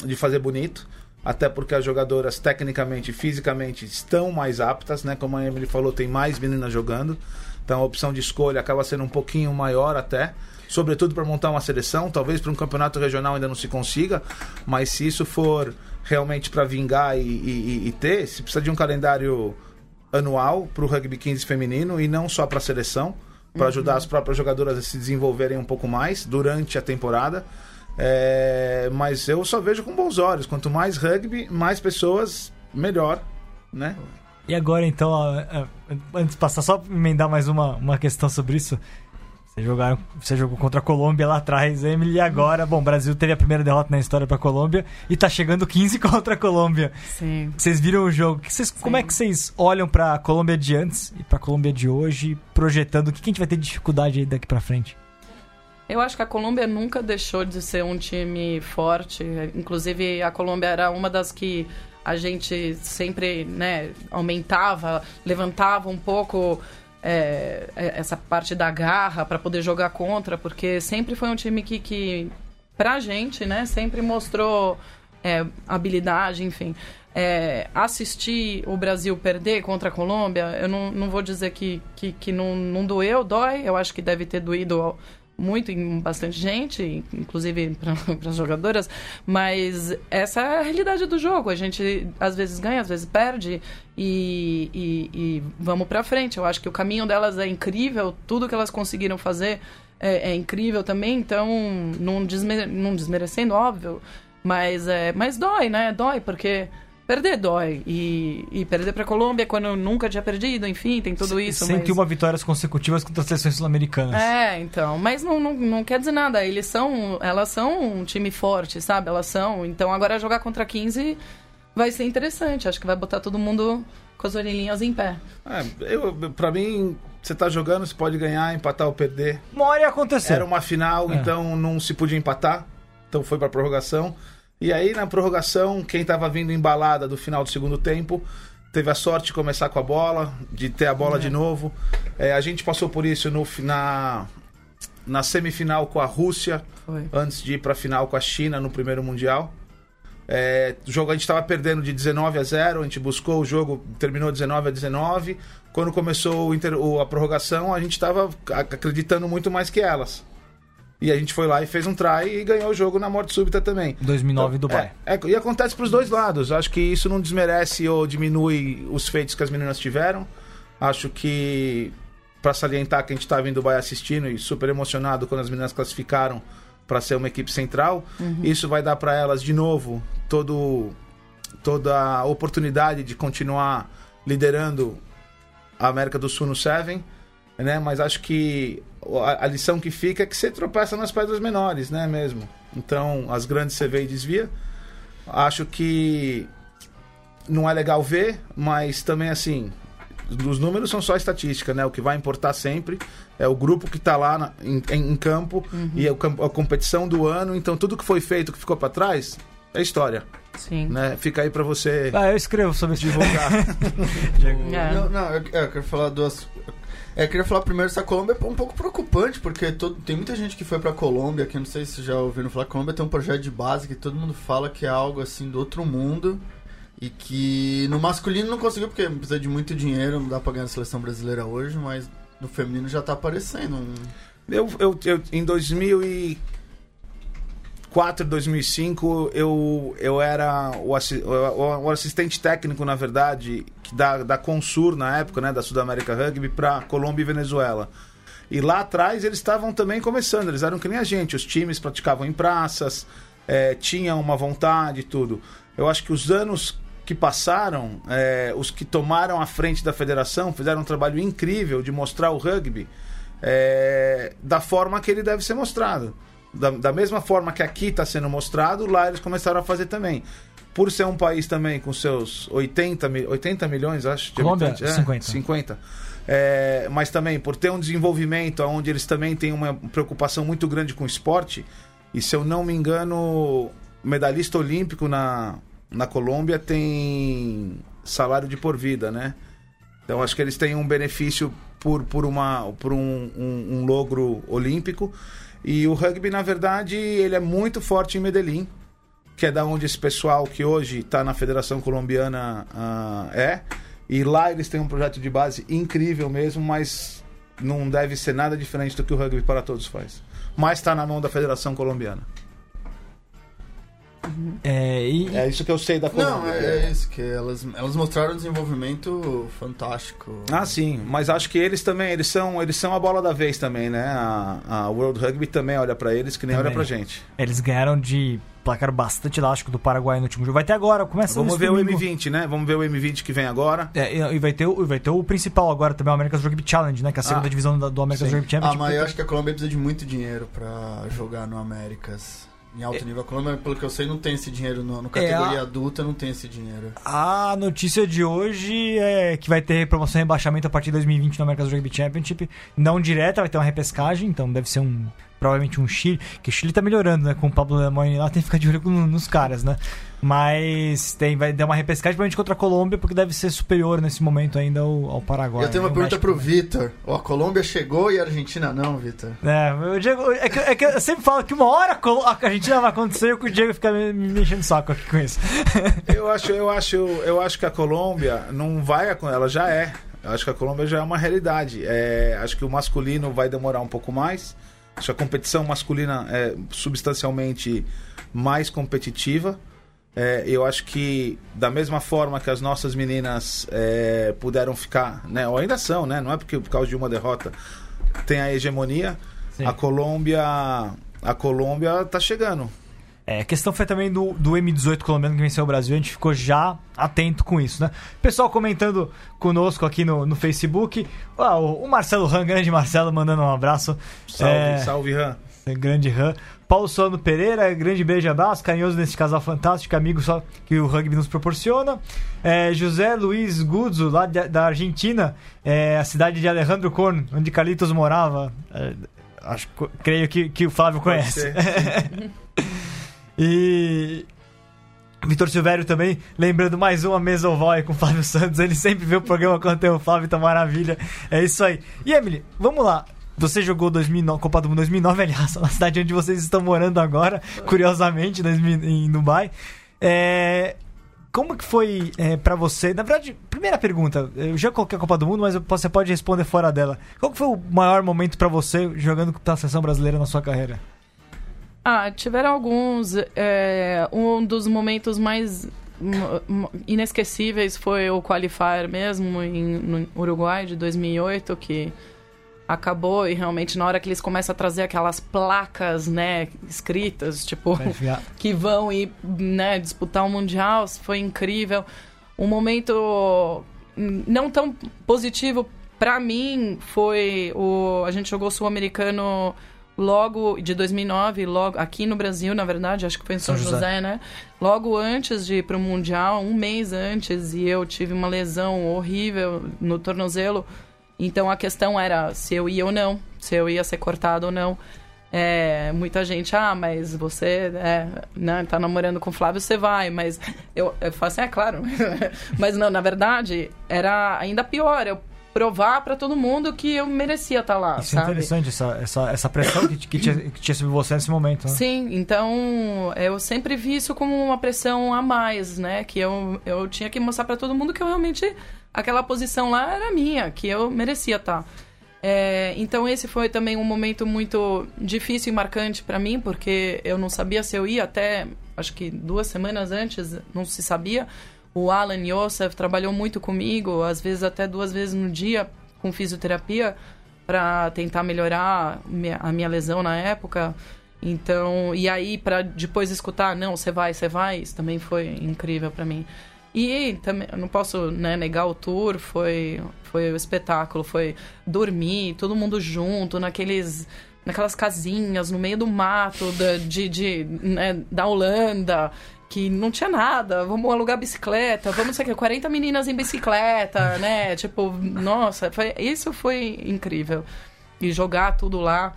de fazer bonito. Até porque as jogadoras, tecnicamente e fisicamente, estão mais aptas, né? Como a Emily falou, tem mais meninas jogando. Então a opção de escolha acaba sendo um pouquinho maior até. Sobretudo para montar uma seleção. Talvez para um campeonato regional ainda não se consiga. Mas se isso for realmente para vingar e, e- e- ter, se precisa de um calendário anual para o rugby 15 feminino e não só para a seleção, para ajudar as próprias jogadoras a se desenvolverem um pouco mais durante a temporada. É, mas eu só vejo com bons olhos. Quanto mais rugby, mais pessoas, melhor, né? E agora, então, a- a- antes de passar, só emendar mais uma, uma questão sobre isso. Vocês jogaram, você jogou contra a Colômbia lá atrás, Emily, e agora, bom, o Brasil teve a primeira derrota na história pra Colômbia e tá chegando 15 contra a Colômbia. Sim. Vocês viram o jogo? Que vocês- como é que vocês olham pra Colômbia de antes e pra Colômbia de hoje, projetando o que que a gente vai ter de dificuldade aí daqui pra frente? Eu acho que a Colômbia nunca deixou de ser um time forte. Inclusive, a Colômbia era uma das que a gente sempre né, aumentava, levantava um pouco é, essa parte da garra para poder jogar contra, porque sempre foi um time que, que pra gente, né, sempre mostrou é, habilidade, enfim. É, assistir o Brasil perder contra a Colômbia, eu não, não vou dizer que, que, que não, não doeu, dói. Eu acho que deve ter doído muito em bastante gente, inclusive para as jogadoras, mas essa é a realidade do jogo. A gente às vezes ganha, às vezes perde e, e, e vamos para frente. Eu acho que o caminho delas é incrível, tudo que elas conseguiram fazer é, é incrível também, então não, desme não desmerecendo, óbvio, mas, é, mas dói, né? Dói, porque perder dói. E, e perder pra Colômbia quando eu nunca tinha perdido, enfim, tem tudo isso. mas... 101 vitórias consecutivas contra as seleções sul-americanas. É, então, mas não, não, não quer dizer nada. Eles são, elas são um time forte, sabe? Elas são. Então agora jogar contra 15 vai ser interessante. Acho que vai botar todo mundo com as orelhinhas em pé. É, eu, pra mim, você tá jogando, você pode ganhar, empatar ou perder. Uma hora ia acontecer. Era uma final, É. então não se podia empatar. Então foi pra prorrogação. E aí, na prorrogação, quem tava vindo embalada do final do segundo tempo teve a sorte de começar com a bola, de ter a bola de novo. É, a gente passou por isso no, na, na semifinal com a Rússia, Foi. antes de ir pra final com a China no primeiro Mundial. É, o jogo a gente estava perdendo de 19 a 0, a gente buscou o jogo, terminou 19 a 19. Quando começou o inter- a prorrogação, a gente estava acreditando muito mais que elas. E a gente foi lá e fez um try e ganhou o jogo na morte súbita também. 2009 Dubai. É, é, e acontece pros dois lados. Acho que isso não desmerece ou diminui os feitos que as meninas tiveram. Acho que, para salientar que a gente estava em Dubai assistindo e super emocionado quando as meninas classificaram para ser uma equipe central, isso vai dar para elas de novo todo, toda a oportunidade de continuar liderando a América do Sul no Seven. Né? Mas acho que a, lição que fica é que você tropeça nas pedras menores, né? Mesmo. Então, as grandes você vê e desvia. Acho que não é legal ver, mas também assim, os números são só estatística, né? O que vai importar sempre é o grupo que está lá na, em, em, campo e a, a, competição do ano. Então, tudo que foi feito, que ficou para trás, é história. Sim. Né? Fica aí para você Ah, eu escrevo sobre isso. divulgar. É. Não, não, eu, eu quero falar duas. É, queria falar primeiro essa Colômbia é um pouco preocupante, porque todo, tem muita gente que foi pra Colômbia, que não sei se já ouviram falar, Colômbia tem um projeto de base que todo mundo fala que é algo assim do outro mundo. E que no masculino não conseguiu, porque precisa de muito dinheiro, não dá pra ganhar a seleção brasileira hoje, mas no feminino já tá aparecendo. Um... eu, eu, eu, em 2004, 2005, eu, eu era o, assi- o, assistente técnico, na verdade, da, da Consur na época, né, da Sudamérica Rugby, para Colômbia e Venezuela. E lá atrás eles estavam também começando, eles eram que nem a gente, os times praticavam em praças, eh, tinham uma vontade e tudo. Eu acho que os anos que passaram, eh, os que tomaram a frente da federação, fizeram um trabalho incrível de mostrar o rugby eh, da forma que ele deve ser mostrado. Da, da mesma forma que aqui está sendo mostrado, lá eles começaram a fazer também. Por ser um país também com seus 80, mi- 80 milhões, acho, de Colômbia, habitantes. É, 50. 50. É, mas também por ter um desenvolvimento onde eles também têm uma preocupação muito grande com o esporte. E se eu não me engano, medalhista olímpico na, na Colômbia tem salário de por vida, né? Então acho que eles têm um benefício por, por, uma, por um, um, um logro olímpico. E o rugby, na verdade, ele é muito forte em Medellín, que é da onde esse pessoal que hoje está na Federação Colombiana ah, é. E lá eles têm um projeto de base incrível mesmo, mas não deve ser nada diferente do que o rugby para todos faz. Mas está na mão da Federação Colombiana. É, e, É isso que eu sei da Colômbia. Não, é, é isso, que elas, elas mostraram um desenvolvimento fantástico. Ah, sim, mas acho que eles também, eles são, eles são a bola da vez também, né? A, a World Rugby também olha pra eles que nem Também. olha pra gente. eles ganharam de placar bastante elástico do Paraguai no último jogo. Vai ter agora, começa Vamos ver o domingo. M20, né? Vamos ver o M20 que vem agora. É, e e vai ter, o- vai ter o principal agora também, o America's Rugby Challenge, né? Que é a segunda Ah, divisão da- do America's sim. Rugby Ah, Championship. mas eu acho que a Colômbia precisa de muito dinheiro pra jogar no Américas. Em alto É. nível. A Colômbia, pelo que eu sei, não tem esse dinheiro. No, no categoria a- adulta, não tem esse dinheiro. A notícia de hoje é que vai ter promoção e rebaixamento a partir de 2020 no America's Rugby Championship. Não direta, vai ter uma repescagem, então deve ser um. Provavelmente um Chile. Que o Chile tá melhorando, né? Com o Pablo Lemoyne lá, tem que ficar de olho com- nos caras, né? Mas tem, vai dar uma repescagem provavelmente contra a Colômbia, porque deve ser superior nesse momento ainda ao, ao Paraguai. eu tenho uma o pergunta México pro. Vitor. Ó, a Colômbia chegou e a Argentina não, Vitor. É, o Diego, é, que, é que eu sempre falo que uma hora a Argentina vai acontecer e o Diego fica me, me enchendo o saco aqui com isso. Eu acho, eu acho, eu acho que a Colômbia não vai, ela já é. Eu acho que a Colômbia já é uma realidade. É, acho que o masculino vai demorar um pouco mais. A competição masculina é substancialmente mais competitiva. É, eu acho que da mesma forma que as nossas meninas é, puderam ficar, né, ou ainda são, né, não é porque por causa de uma derrota tem a hegemonia. Sim. A Colômbia, a Colômbia tá chegando. É, a questão foi também do, do M18 colombiano que venceu o Brasil, a gente ficou já atento com isso, né? Pessoal comentando conosco aqui no, no Facebook. Ah, o, Marcelo Ram, grande Marcelo, mandando um abraço. Salve, É, salve, Ran. Grande Ram. Paulo Solano Pereira, grande beijo e abraço, carinhoso nesse casal fantástico, amigo só que o rugby nos proporciona. É, José Luiz Guzzo, lá de- da Argentina, é, a cidade de Alejandro Korn, onde Carlitos morava. É, acho, creio que, que o Flávio Pode conhece. E. Vitor Silvério também, lembrando mais uma mesa oval aí com o Flávio Santos. Ele sempre vê o programa quando tem o Flávio, tá maravilha. É isso aí. E Emily, vamos lá. Você jogou 2009, Copa do Mundo 2009, aliás, na cidade onde vocês estão morando agora, curiosamente, 2000 em Dubai. É, como que foi é, para você? Na verdade, primeira pergunta, eu já coloquei a Copa do Mundo, mas você pode responder fora dela. Qual foi o maior momento para você jogando pela seleção brasileira na sua carreira? Ah, tiveram alguns. é, um dos momentos mais inesquecíveis foi o qualifier mesmo em, no Uruguai de 2008, que acabou e realmente na hora que eles começam a trazer aquelas placas, né, escritas, tipo, que vão ir, né, disputar o Mundial, foi incrível. Um momento não tão positivo pra mim, foi o. A gente jogou Sul-Americano logo de 2009, logo aqui no Brasil, na verdade, acho que foi em São, São José. José. né? Logo antes de ir pro Mundial, um mês antes, e eu tive uma lesão horrível no tornozelo. Então a questão era se eu ia ou não, se eu ia ser cortado ou não. É, muita gente, ah, mas você é, né, tá namorando com o Flávio, você vai, mas eu, eu falo assim, é claro. mas não, na verdade, era ainda pior. Eu provar pra todo mundo que eu merecia estar lá, Isso é sabe? interessante, essa, essa, essa pressão que, que, tinha, que tinha sobre você nesse momento, né? Sim, então eu sempre vi isso como uma pressão a mais, né? Que eu, eu tinha que mostrar pra todo mundo que eu realmente. aquela posição lá era minha, que eu merecia estar. É, então esse foi também um momento muito difícil e marcante pra mim, porque eu não sabia se eu ia até, acho que duas semanas antes, não se sabia. O Alan Yosef trabalhou muito comigo, às vezes até duas vezes no dia, com fisioterapia, para tentar melhorar a minha lesão na época. Então, e aí para depois escutar, não, você vai, você vai, isso também foi incrível para mim. E também, não posso né, negar o tour, foi foi o espetáculo, foi dormir, todo mundo junto, naqueles naquelas casinhas no meio do mato da, de, de, né, da Holanda, que não tinha nada, vamos alugar bicicleta, vamos não sei o que, 40 meninas em bicicleta, né? Tipo, nossa, foi, isso foi incrível. E jogar tudo lá.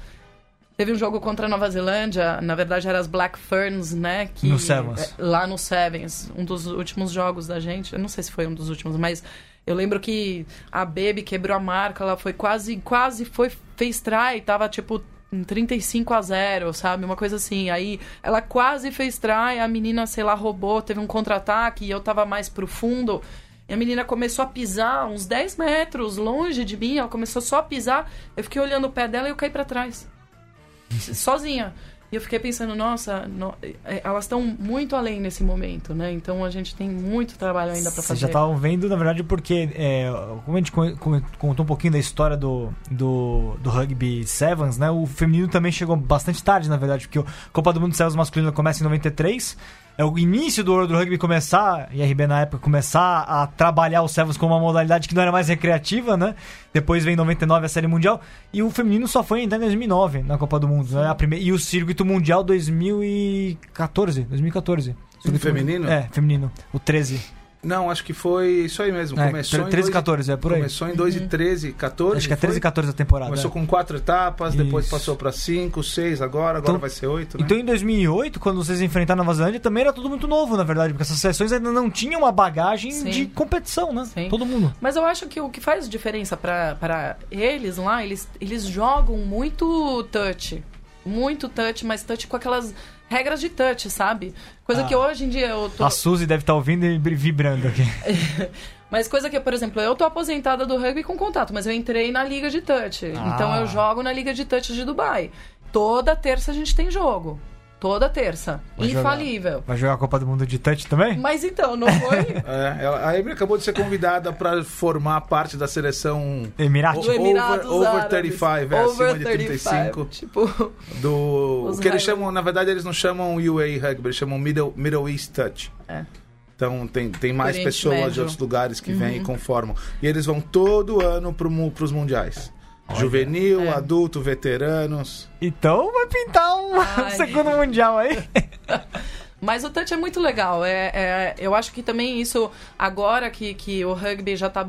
Teve um jogo contra a Nova Zelândia, na verdade era as Black Ferns, né? Que, No Sevens. é, Lá no Sevens, um dos últimos jogos da gente. Eu não sei se foi um dos últimos, mas eu lembro que a Baby quebrou a marca, ela foi quase, quase foi, fez try, tava tipo em 35 a 0, sabe? Uma coisa assim. Aí ela quase fez try, a menina, sei lá, roubou, teve um contra-ataque e eu tava mais pro fundo. E a menina começou a pisar uns 10 metros longe de mim, ela começou só a pisar. Eu fiquei olhando o pé dela e eu caí pra trás sozinha. E eu fiquei pensando, nossa, no- eh, elas estão muito além nesse momento, né? Então a gente tem muito trabalho ainda pra Vocês fazer. já estavam vendo, na verdade, porque, é, como a gente con- con- contou um pouquinho da história do, do, do rugby Sevens, né? O feminino também chegou bastante tarde, na verdade, porque a Copa do Mundo Sevens masculino começa em 93. É o início do World Rugby começar, e a RB na época começar a trabalhar o Sevens como uma modalidade que não era mais recreativa, né? Depois vem em 99 a Série Mundial. E o feminino só foi entrar em 2009 na Copa do Mundo, né? A primeira, e o Circuito Mundial 2014. 2014. Circuito feminino? É, feminino. O 13. Não, acho que foi isso aí mesmo. É, Começou em 13 e dois- 14, é por aí. Começou em 2 e 13, 14. Acho que é foi? 13 e 14 a temporada. Começou é. com quatro etapas, depois Isso. passou pra cinco, seis agora, agora Então- vai ser oito, né? Então em 2008, quando vocês enfrentaram a Nova Zelândia, também era tudo muito novo, na verdade, porque essas seleções ainda não tinham uma bagagem Sim. de competição, né? Sim. Todo mundo. Mas eu acho que o que faz diferença pra pra eles lá, eles, eles jogam muito touch. Muito touch, mas touch com aquelas regras de touch, sabe? Coisa Ah. que hoje em dia eu tô. A Suzy deve estar ouvindo e vibrando aqui. Mas coisa que, por exemplo, eu tô aposentada do rugby com contato, mas eu entrei na liga de touch. Ah. Então eu jogo na liga de touch de Dubai. Toda terça a gente tem jogo. Toda terça. Vai jogar. Infalível. Vai jogar a Copa do Mundo de touch também? Mas então, não foi. É, ela- a Emily acabou de ser convidada para formar parte da seleção Emirati. do Over- Emirados over Árabes. 35, é, over acima de 35. Tipo, do. Os O que eles chamam, na verdade, eles não chamam UAE Rugby, eles chamam Middle, Middle East Touch. É. Então tem, tem mais Oriente pessoas de Médio. outros lugares que Uhum. vêm e conformam. E eles vão todo ano pro, mu- pros Juvenil, É. adulto, veteranos. Então vai pintar um Ai. segundo mundial aí. Mas o touch é muito legal. É, é- eu acho que também isso, agora que, que o rugby já está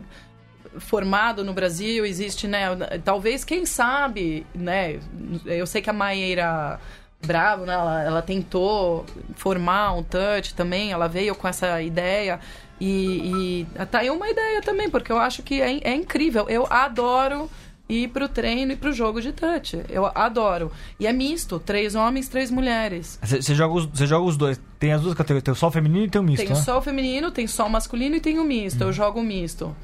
formado no Brasil, existe, né? Talvez, quem sabe, né? Eu sei que a Maíra Bravo, né? Ela, ela tentou formar um touch também, ela veio com essa ideia. E, e tá aí uma ideia também, porque eu acho que é, é incrível. Eu adoro ir pro treino e pro jogo de touch. Eu adoro. E é misto, três homens, três mulheres. Você joga, os- joga os dois. Tem as duas categorias. Tem o só o feminino e tem o misto, Tem né? só o feminino, tem só o masculino e tem o misto. Eu jogo o misto.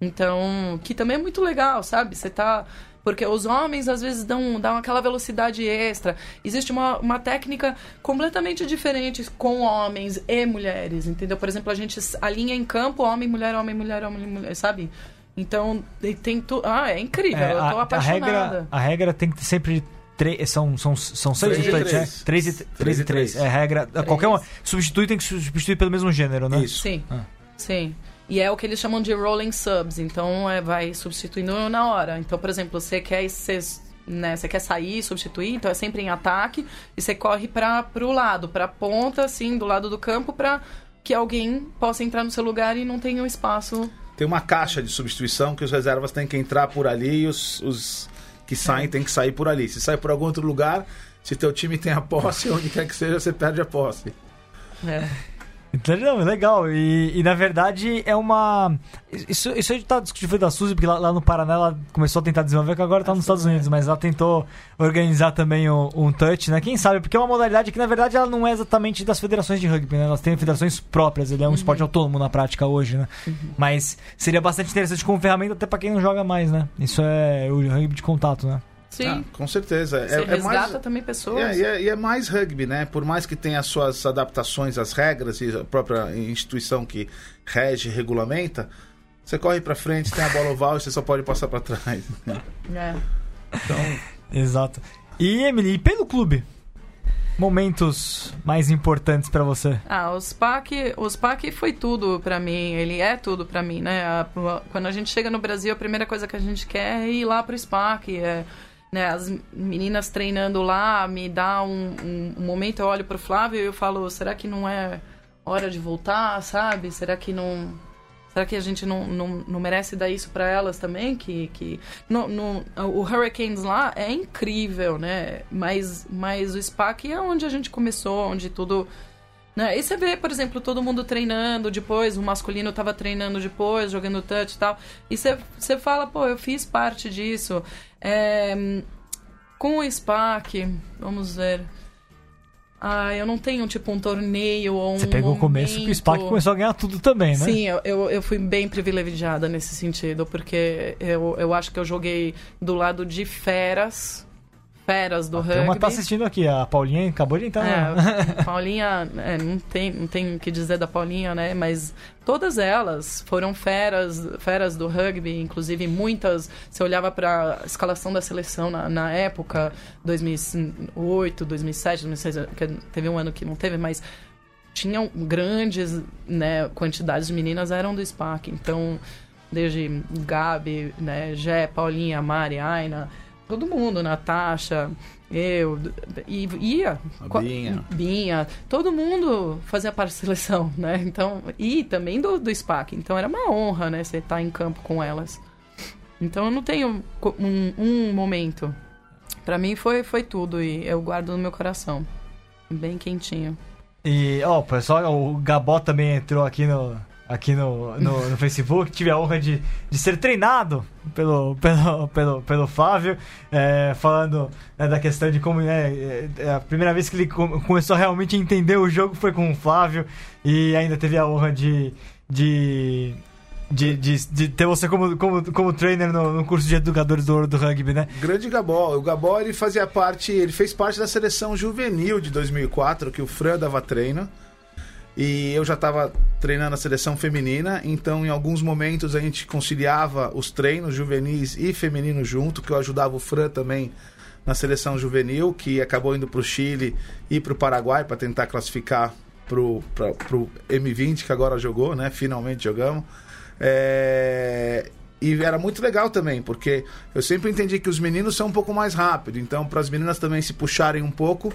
Então, que também é muito legal, sabe? Você tá. Porque os homens às vezes dão, dão aquela velocidade extra. Existe uma, uma técnica completamente diferente com homens e mulheres, entendeu? Por exemplo, a gente alinha em campo homem, mulher, homem, mulher, homem, mulher, sabe? Então, tem- tudo. Ah, é incrível. É, eu tô a, a apaixonada. regra, a regra tem que ter sempre três. São, são, são seis Três e três. é? Três e Três três. e e três. três. É regra. Qualquer uma. Substituir tem que substituir pelo mesmo gênero, né? Isso. Sim, Ah. sim. E é o que eles chamam de rolling subs, então é, vai substituindo na hora. Então, por exemplo, você quer ser né, você quer sair, substituir, então é sempre em ataque e você corre para pro lado, para ponta assim, do lado do campo para que alguém possa entrar no seu lugar e não tenha um espaço. Tem uma caixa de substituição que os reservas têm que entrar por ali e os, os que saem têm que sair por ali. Se sai por algum outro lugar, se teu time tem a posse, onde quer que seja, você perde a posse. É. Então, não, legal. E, e, na verdade é uma. Isso, isso a gente tá discutindo da Suzy, porque lá, lá, no Paraná ela começou a tentar desenvolver, que agora tá nos Estados Unidos, mas ela tentou organizar também um, um touch, né? Quem sabe? Porque é uma modalidade que na verdade ela não é exatamente das federações de rugby, né? Elas têm federações próprias, ele é um uhum. esporte autônomo na prática hoje, né? Uhum. Mas seria bastante interessante como ferramenta até pra quem não joga mais, né? Isso é o rugby de contato, né? Sim. Ah, com certeza. Você é, resgata é mais, também pessoas. É, e é, é, mais rugby, né? Por mais que tenha as suas adaptações às regras e a própria instituição que rege, regulamenta, você corre para frente, tem a bola oval e você só pode passar para trás. É. Então... Exato. E, Emily, e pelo clube? Momentos mais importantes para você? Ah, o SPAC, o SPAC foi tudo para mim, ele é tudo para mim, né? Quando a gente chega no Brasil, a primeira coisa que a gente quer é ir lá pro SPAC, é né, as meninas treinando lá, me dá um, um, um momento, eu olho pro Flávio e eu falo, será que não é hora de voltar, sabe? Será que não... Será que a gente não, não, não merece dar isso para elas também? Que, que no, no, o Hurricanes lá é incrível, né? Mas, mas o SPAC é onde a gente começou, onde tudo... Né? E você vê, por exemplo, todo mundo treinando depois, o masculino tava treinando depois, jogando touch e tal. E você, você fala, pô, eu fiz parte disso. É, com o SPAC, vamos ver. Ah, eu não tenho, tipo, um torneio ou um. Você pegou momento... o começo que o SPAC começou a ganhar tudo também, né? Sim, eu, eu, fui bem privilegiada nesse sentido, porque eu, eu acho que eu joguei do lado de feras feras do ah, rugby. Uma tá assistindo aqui, a Paulinha acabou de entrar. É, Paulinha, é, não tem não tem o que dizer da Paulinha, né? Mas todas elas foram feras, feras do rugby, inclusive muitas. Você olhava para a escalação da seleção na, na época, 2008, 2007, 2006, teve um ano que não teve, mas tinham grandes né, quantidades de meninas eram do SPAC. Então, desde Gabi, né, Jé, Paulinha, Mari, Aina todo mundo, Natasha, eu, e ia. A Binha. Binha. Todo mundo fazia parte da seleção, né? Então, e também do, do SPAC. Então era uma honra, né? Você estar em campo com elas. Então eu não tenho um, um momento. Para mim foi, foi tudo e eu guardo no meu coração. Bem quentinho. E, ó, oh, pessoal, o Gabó também entrou aqui no, aqui no, no, no, Facebook. Tive a honra de, de ser treinado pelo, pelo, pelo, pelo Flávio, é, falando né, da questão de como. Né, é, a primeira vez que ele começou a realmente entender o jogo foi com o Flávio, e ainda teve a honra de. de de, de, de, ter você como, como, como trainer no, no, curso de educadores do ouro do rugby, né? Grande Gabó. O Gabó ele fazia parte, ele fez parte da seleção juvenil de 2004, que o Fran dava treino. E eu já estava treinando a seleção feminina, então em alguns momentos a gente conciliava os treinos juvenis e femininos junto, que eu ajudava o Fran também na seleção juvenil, que acabou indo para o Chile e para o Paraguai para tentar classificar para o M20, que agora jogou, né? Finalmente jogamos. É... E era muito legal também, porque eu sempre entendi que os meninos são um pouco mais rápidos, então para as meninas também se puxarem um pouco,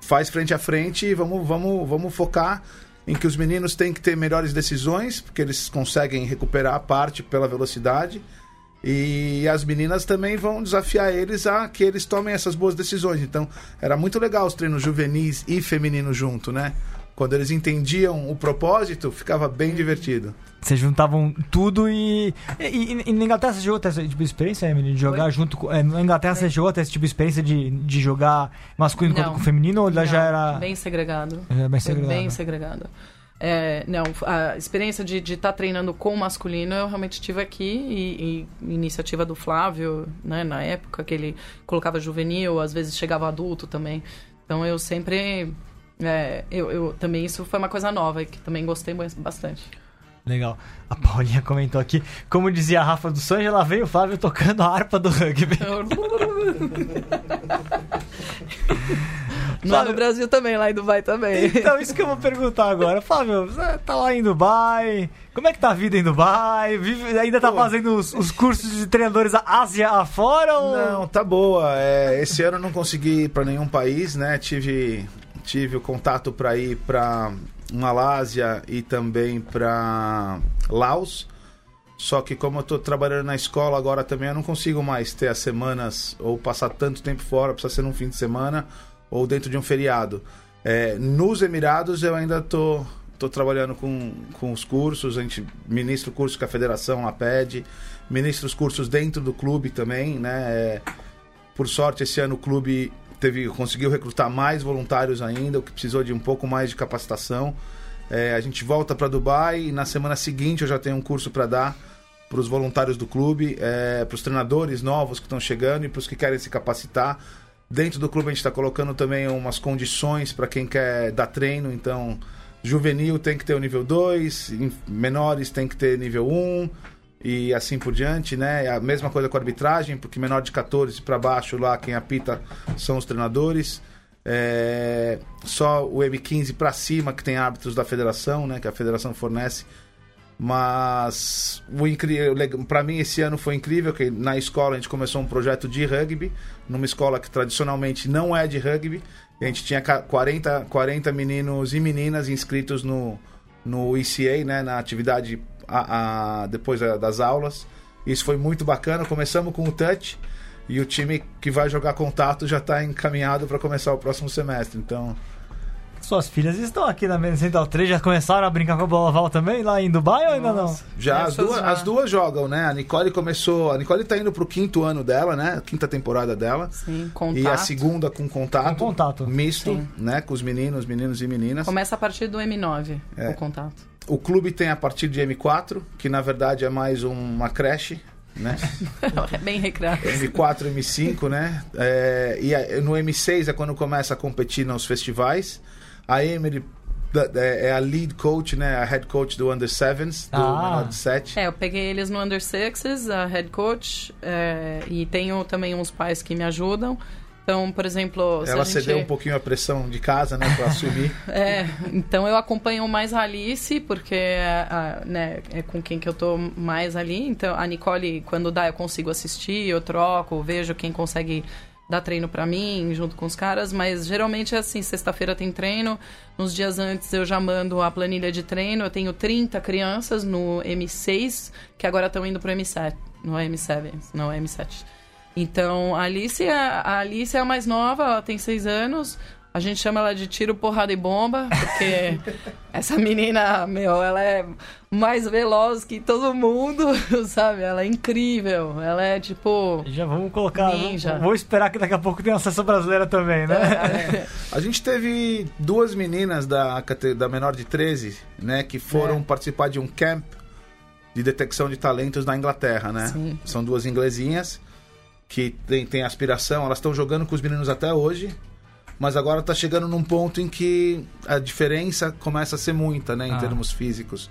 faz frente a frente e vamos, vamos, vamos focar em que os meninos têm que ter melhores decisões, porque eles conseguem recuperar a parte pela velocidade. E as meninas também vão desafiar eles a que eles tomem essas boas decisões. Então, era muito legal os treinos juvenis e femininos junto, né? Quando eles entendiam o propósito, ficava bem divertido. Vocês juntavam tudo e. E, e, na Inglaterra você jogou até esse tipo de experiência, Emily? De jogar Oi? junto com. É, na Inglaterra você jogou até esse tipo de experiência de, de jogar masculino contra feminino ou não, já era. Bem segregado. É, bem segregado. Bem segregado. É, não, a experiência de estar tá treinando com o masculino eu realmente tive aqui e, e, iniciativa do Flávio, né, na época que ele colocava juvenil, às vezes chegava adulto também. Então eu sempre, é, eu, eu também isso foi uma coisa nova que também gostei bastante. Legal. A Paulinha comentou aqui, como dizia a Rafa do Sonho, ela veio o Flávio tocando a harpa do rugby. Não é no Brasil também, lá em Dubai também. Então, isso que eu vou perguntar agora. Flávio, você tá lá em Dubai. Como é que tá a vida em Dubai? Vive- ainda tá Pô. fazendo os, os cursos de treinadores da Ásia afora? Ou... Não, tá boa. É, esse ano eu não consegui ir para nenhum país, né? Tive, tive o contato para ir para Malásia e também para Laos. Só que como eu tô trabalhando na escola agora também, eu não consigo mais ter as semanas ou passar tanto tempo fora, precisa ser num fim de semana ou dentro de um feriado. É, nos Emirados eu ainda tô, tô trabalhando com, com os cursos, a gente ministra o curso que a federação lá pede, ministra os cursos dentro do clube também, né? É, por sorte, esse ano o clube teve, conseguiu recrutar mais voluntários ainda, o que precisou de um pouco mais de capacitação. É, a gente volta para Dubai e na semana seguinte eu já tenho um curso para dar para os voluntários do clube, é, para os treinadores novos que estão chegando e para os que querem se capacitar. Dentro do clube a gente está colocando também umas condições para quem quer dar treino, então juvenil tem que ter o nível 2, em- menores tem que ter nível 1 e assim por diante, né? A mesma coisa com a arbitragem, porque menor de 14 para baixo lá quem apita são os treinadores. É, só o M15 para cima que tem árbitros da federação, né? Que a federação fornece. Mas o incrível, para mim esse ano foi incrível que na escola a gente começou um projeto de rugby, numa escola que tradicionalmente não é de rugby. A gente tinha ca- 40, 40 meninos e meninas inscritos no, no ECA, né, na atividade a, a- depois da- das aulas. Isso foi muito bacana. Começamos com o touch e o time que vai jogar contato já está encaminhado para começar o próximo semestre. Então, Suas filhas estão aqui na Mesa Central 3, já começaram a brincar com a bola oval também, lá em Dubai ou ainda não? Já as duas, já. as duas jogam, né? A Nicole começou. A Nicole tá indo pro quinto ano dela, né? Quinta temporada dela. Sim, contato. E a segunda com contato. Com contato. Misto, Sim. né? Com os meninos, meninos e meninas. Começa a partir do M9, É. o contato. O clube tem a partir de M4, que na verdade é mais uma creche, né? É bem recreado. M4, M5, né? É, e no M6 é quando começa a competir nos festivais. A Emily é é a lead coach, né? A head coach do Under Sevens, do Ah. menor de 7. É, eu peguei eles no Under Sixes, a head coach, é, e tenho também uns pais que me ajudam. Então, por exemplo, Ela a gente... cedeu um pouquinho a pressão de casa, né? Pra assumir. É, então eu acompanho mais a Alice, porque é, a- né, é com quem que eu tô mais ali. Então, a Nicole, quando dá, eu consigo assistir, eu troco, vejo quem consegue dar treino pra mim, junto com os caras. Mas geralmente é assim, sexta-feira tem treino. Nos dias antes eu já mando a planilha de treino. Eu tenho 30 crianças no M6, que agora estão indo pro M7. No M7, não M7. Então, a Alice, é, a Alice é a mais nova, ela tem seis anos. A gente chama ela de tiro, porrada e bomba, porque essa menina, meu, ela é mais veloz que todo mundo, sabe? Ela é incrível. Ela é tipo. Já vamos colocar. Ninja. Vou, vou esperar que daqui a pouco tenha a seleção brasileira também, né? A gente teve duas meninas da, da menor de 13, né? Que foram É. participar de um camp de detecção de talentos na Inglaterra, né? Sim. São duas inglesinhas que têm tem aspiração, elas estão jogando com os meninos até hoje. Mas agora tá chegando num ponto em que a diferença começa a ser muita, né, em Ah. termos físicos.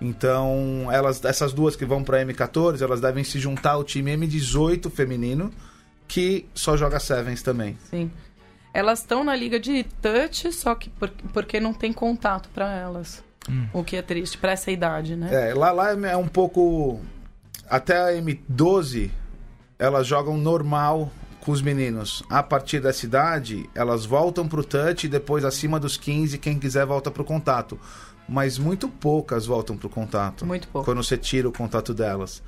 Então, elas, essas duas que vão pra M14, elas devem se juntar ao time M18 feminino, que só joga Sevens também. Sim. Elas estão na liga de touch, só que por- porque não tem contato pra elas. O que é triste pra essa idade, né? É, lá, lá é um pouco. Até a M12, elas jogam normal com os meninos. A partir dessa idade, elas voltam pro touch e depois, acima dos 15, quem quiser volta pro contato. Mas muito poucas voltam pro contato. Muito pouco. Quando você tira o contato delas.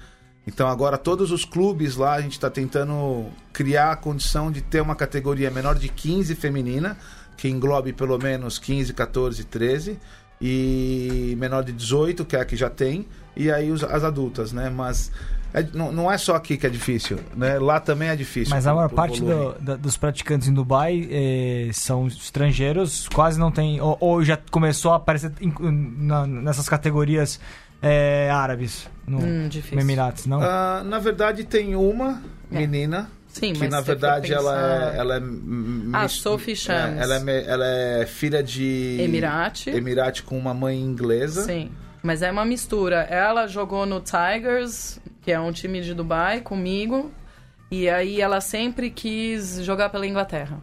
Então agora todos os clubes lá a gente está tentando criar a condição de ter uma categoria menor de 15 feminina, que englobe pelo menos 15, 14, 13, e menor de 18, que é a que já tem, e aí os- as adultas, né? Mas é- não, não é só aqui que é difícil, né? Lá também é difícil. Mas a maior parte do- da- dos praticantes em Dubai eh, são estrangeiros, quase não tem. Ou, ou já começou a aparecer em- na- nessas categorias eh, árabes no, Hum, no. Emirates, não? Ah, na verdade tem uma É. menina Sim, que mas na verdade ela pensar- é, ela é Ah, mis- Sophie Shams. é, ela, é, ela é filha de Emirate. Emirate com uma mãe inglesa. Sim. Mas é uma mistura. Ela jogou no Tigers, que é um time de Dubai, comigo. E aí ela sempre quis jogar pela Inglaterra.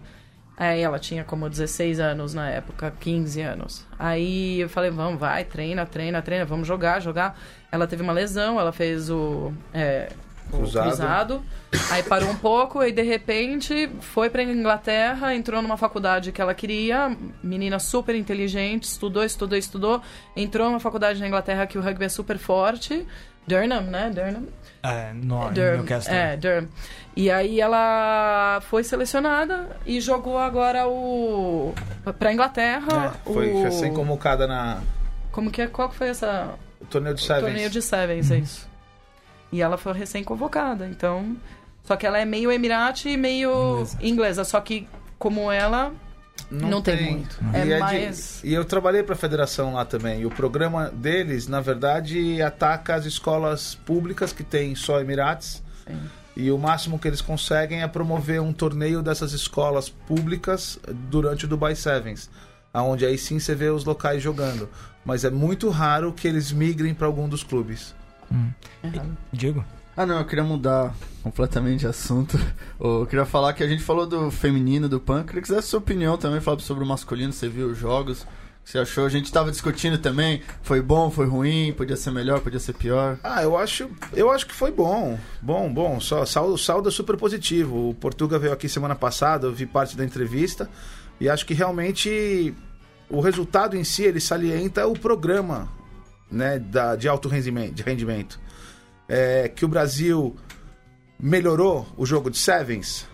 Aí ela tinha como 16 anos na época, 15 anos. Aí eu falei, vamos, vai, treina, treina, treina, vamos jogar, jogar. Ela teve uma lesão, ela fez o, é, o Cruzado. cruzado. Aí parou um pouco e de repente foi pra Inglaterra, entrou numa faculdade que ela queria, menina super inteligente, estudou, estudou, estudou, entrou numa faculdade na Inglaterra que o rugby é super forte, Durham, né? Durham. É, no, Durham. Newcastle. É, Durham. E aí ela foi selecionada e jogou agora o pra Inglaterra. É, foi o... recém-convocada na Como que é? Qual que foi essa o torneio de Sevens. torneio de Sevens, é isso. E ela foi recém-convocada, então. Só que ela é meio Emirate e meio Inglesa. inglesa. Só que, como ela, não, tem. muito. E, É é de- mais. e eu trabalhei para a federação lá também. E o programa deles, na verdade, ataca as escolas públicas que tem só Emirates. Sim. E o máximo que eles conseguem é promover um torneio dessas escolas públicas durante o Dubai Sevens. Onde aí sim você vê os locais jogando. Mas é muito raro que eles migrem para algum dos clubes. Uhum. Digo? Ah, não, eu queria mudar completamente de assunto. Eu queria falar que a gente falou do feminino, do punk. Queria que você sua opinião também, falar sobre o masculino. Você viu os jogos? O que você achou? A gente tava discutindo também. Foi bom, foi ruim? Podia ser melhor, podia ser pior? Ah, eu acho, eu acho que foi bom. Bom, bom. Só saldo, saldo é super positivo. O Portuga veio aqui semana passada, eu vi parte da entrevista e acho que realmente o resultado em si ele salienta o programa, né, da, de alto rendimento, de rendimento. É, que o Brasil melhorou o jogo de sevens.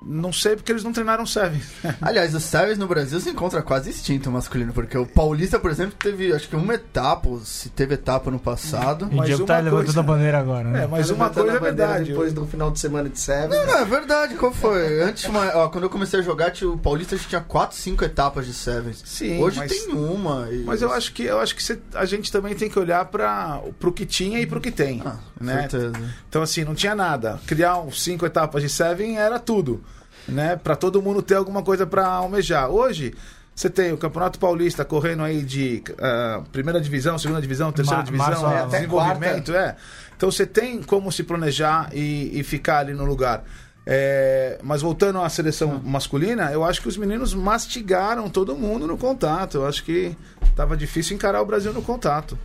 Não sei porque eles não treinaram sevens. Aliás, o Sevens no Brasil se encontra quase extinto o masculino, porque o Paulista, por exemplo, teve acho que uma etapa, se teve etapa no passado. E o Diego tá levantando coisa- a bandeira agora, né? É, mas Tá uma coisa é verdade. Depois do final de semana de Sevens. Não, não, é verdade, qual foi? Antes, uma- ó, quando eu comecei a jogar, tinha, o Paulista tinha 4, 5 etapas de Sevens. Sim, Hoje mas- tem uma. e- Mas eu acho que eu acho que cê- a gente também tem que olhar para pro que tinha e pro que tem, Ah, com né? certeza. Então assim, não tinha nada. Criar cinco etapas de Seven era tudo, né? Para todo mundo ter alguma coisa para almejar. Hoje você tem o Campeonato Paulista correndo aí de ah, primeira divisão, segunda divisão, terceira Ma- divisão, março, é, até desenvolvimento, é. Então você tem como se planejar e, e ficar ali no lugar. É, mas voltando à seleção masculina, eu acho que os meninos mastigaram todo mundo no contato. Eu acho que tava difícil encarar o Brasil no contato.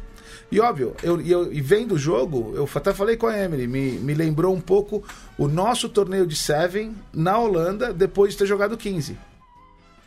E óbvio, eu, eu, e vendo o jogo, eu até falei com a Emily, me, me lembrou um pouco o nosso torneio de Seven na Holanda, depois de ter jogado 15.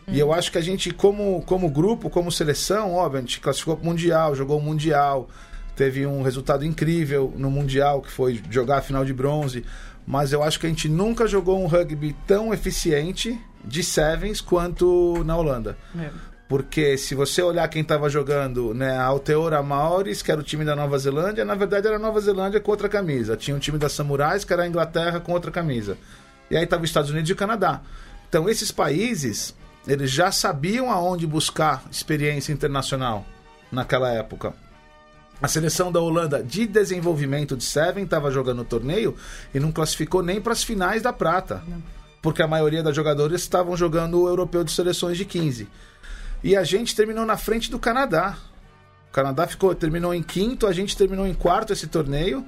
E eu acho que a gente, como, como grupo, como seleção, óbvio, a gente classificou pro Mundial, jogou o Mundial, teve um resultado incrível no Mundial, que foi jogar a final de bronze. Mas eu acho que a gente nunca jogou um rugby tão eficiente de Sevens quanto na Holanda. É. Porque se você olhar quem estava jogando, né, a Aotearoa Maoris, que era o time da Nova Zelândia, na verdade era a Nova Zelândia com outra camisa. Tinha um time da Samurais, que era a Inglaterra com outra camisa. E aí tava os Estados Unidos e o Canadá. Então esses países, eles já sabiam aonde buscar experiência internacional naquela época. A seleção da Holanda de desenvolvimento de Seven estava jogando o torneio e não classificou nem para as finais da prata. Porque a maioria das jogadoras estavam jogando o europeu de seleções de 15. E a gente terminou na frente do Canadá. O Canadá ficou, terminou em quinto, a gente terminou em quarto esse torneio,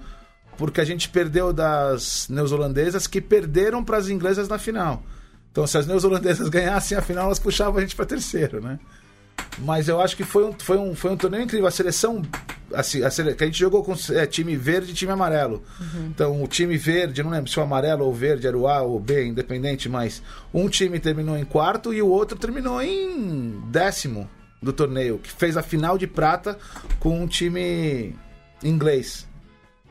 porque a gente perdeu das neozelandesas que perderam para as inglesas na final. Então, se as neozelandesas ganhassem a final, elas puxavam a gente para terceiro, né? Mas eu acho que foi um, foi um, foi um torneio incrível. A seleção. Assim, a sele... que a gente jogou com é, time verde e time amarelo. Então, o time verde, não lembro se o amarelo ou o verde era o A ou o B, independente, mas um time terminou em quarto e o outro terminou em décimo do torneio, que fez a final de prata com um time inglês.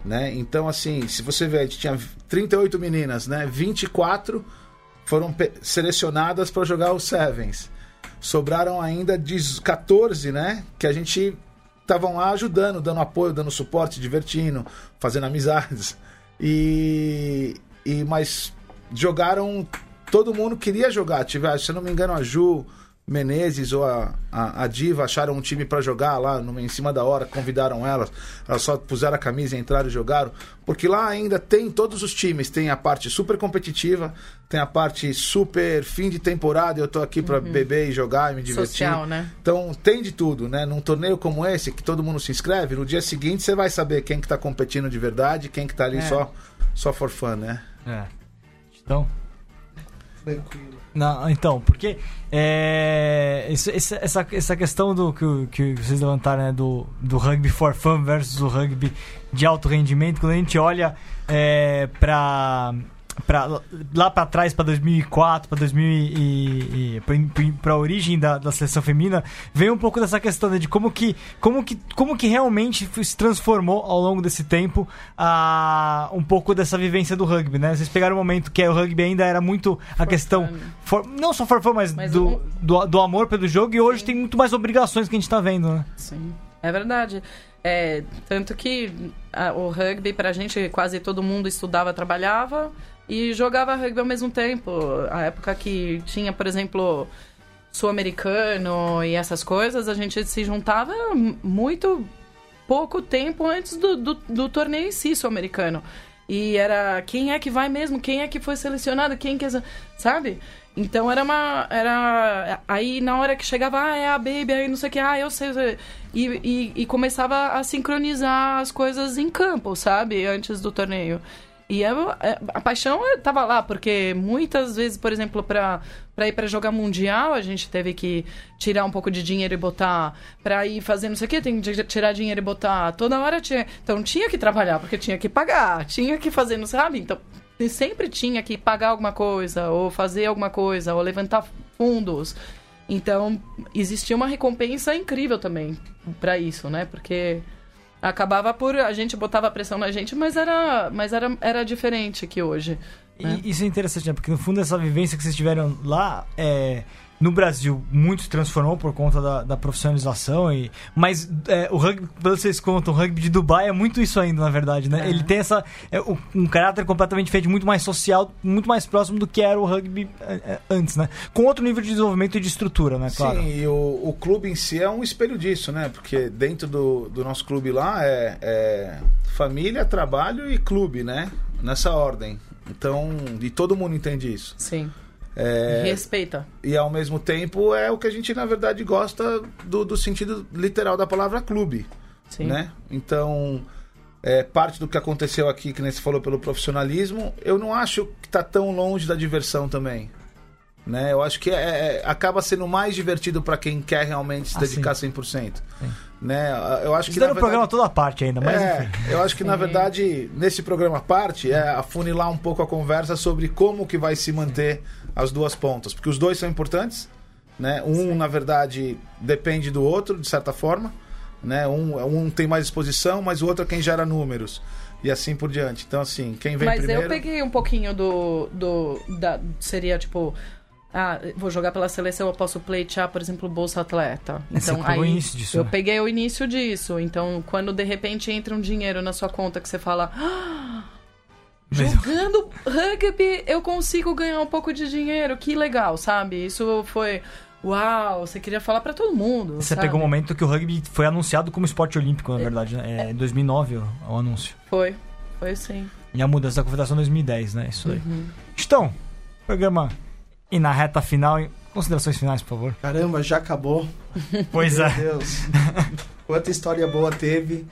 Né? Então, assim, se você ver, a gente tinha 38 meninas, né? 24 foram selecionadas para jogar os Sevens sobraram ainda 10 14, né? Que a gente estavam lá ajudando, dando apoio, dando suporte, divertindo, fazendo amizades. E, e mas jogaram, todo mundo queria jogar. Tive, se eu não me engano, a Ju Menezes ou a, a, a Diva acharam um time para jogar lá no, em cima da hora, convidaram elas, elas só puseram a camisa, entraram e jogaram, porque lá ainda tem todos os times, tem a parte super competitiva, tem a parte super fim de temporada, eu tô aqui para beber e jogar e me divertir. Social, né? Então tem de tudo, né? Num torneio como esse, que todo mundo se inscreve, no dia seguinte você vai saber quem que tá competindo de verdade, quem que tá ali É. só, só for fun, né? É. Então, Tranquilo. Não, então, porque é, isso- essa, essa questão do que, que vocês levantaram, né, do, do rugby for fun versus o rugby de alto rendimento, quando a gente olha é, para pra, lá para trás, para 2004, para 2000 e, para a origem da, da seleção feminina, vem um pouco dessa questão né, de como que, como que, como que realmente se transformou ao longo desse tempo a, um pouco dessa vivência do rugby, né? Vocês pegaram um momento que o rugby ainda era muito a For questão for- não só for fun, mas, Mas do, um- do, do amor pelo jogo e hoje Sim. tem muito mais obrigações que a gente tá vendo, né? Sim, é verdade. É, tanto que a- o rugby, pra gente, quase todo mundo estudava, trabalhava e jogava rugby ao mesmo tempo. A época que tinha, por exemplo, sul-americano e essas coisas, a gente se juntava muito pouco tempo antes do, do, do torneio em si, sul-americano. E era quem é que vai mesmo, quem é que foi selecionado, quem que é, sabe? Então era uma. Era. Aí na hora que chegava, ah, é a Baby, aí não sei o que, ah, eu sei. eu sei. E, e, e começava a sincronizar as coisas em campo, sabe? Antes do torneio. E eu, é, a paixão eh, tava lá, porque muitas vezes, por exemplo, para ir para jogar mundial, a gente teve que tirar um pouco de dinheiro e botar para ir fazer não sei o que, tem que tirar dinheiro e botar. Toda hora tinha. Então tinha que trabalhar, porque tinha que pagar, tinha que fazer, não sabe? Então sempre tinha que pagar alguma coisa, ou fazer alguma coisa, ou levantar fundos. Então, existia uma recompensa incrível também para isso, né? Porque acabava por a gente botava pressão na gente, mas era, mas era, era diferente que hoje. né? E isso é interessante, né? Porque no fundo essa vivência que vocês tiveram lá, é, no Brasil, muito se transformou por conta da, da profissionalização. E, mas é, o rugby, vocês contam, o rugby de Dubai é muito isso ainda, na verdade, né? É. Ele tem essa, é, um- um caráter completamente diferente, muito mais social, muito mais próximo do que era o rugby é, é, antes, né? Com outro nível de desenvolvimento e de estrutura, né? Claro. Sim, e o, o clube em si é um espelho disso, né? Porque dentro do, do nosso clube lá é, é família, trabalho e clube, né? Nessa ordem. Então, e todo mundo entende isso. Sim. É, Respeita. e ao mesmo tempo é o que a gente, na verdade, gosta do, do sentido literal da palavra clube. Sim. né? Então, é, parte do que aconteceu aqui, que nem você falou pelo profissionalismo, eu não acho que tá tão longe da diversão também. Né? Eu acho que é, é- acaba sendo mais divertido para quem quer realmente se Ah, dedicar 100%. Né? Eu acho Isso que na no programa verdade, toda a parte ainda, mas é, enfim. eu acho que na Sim. verdade nesse programa à parte é afunilar um pouco a conversa sobre como que vai se manter as duas pontas, porque os dois são importantes, né? Um na verdade depende do outro de certa forma, né? Um, um tem mais exposição, mas o outro é quem gera números e assim por diante. Então assim, quem vem Mas primeiro eu peguei um pouquinho do. do da, seria tipo. Ah, vou jogar pela seleção, eu posso pleitear, por exemplo, Bolsa Atleta. Você Então, pegou o aí início disso, eu né? peguei o início disso. Então, quando de repente entra um dinheiro na sua conta que você fala. "Ah, Mas- Jogando rugby, eu consigo ganhar um pouco de dinheiro. Que legal, sabe? Isso foi. Uau, você queria falar pra todo mundo. Você sabe? pegou um momento que o rugby foi anunciado como esporte olímpico, na verdade, né? É, em 2009 o, o anúncio. Foi, foi sim. E a mudança da confederação em 2010, né? Isso aí. Uhum. Então, programa e na reta final, considerações finais, por favor. Caramba, já acabou. Pois Meu é. Deus. Quanta história boa teve.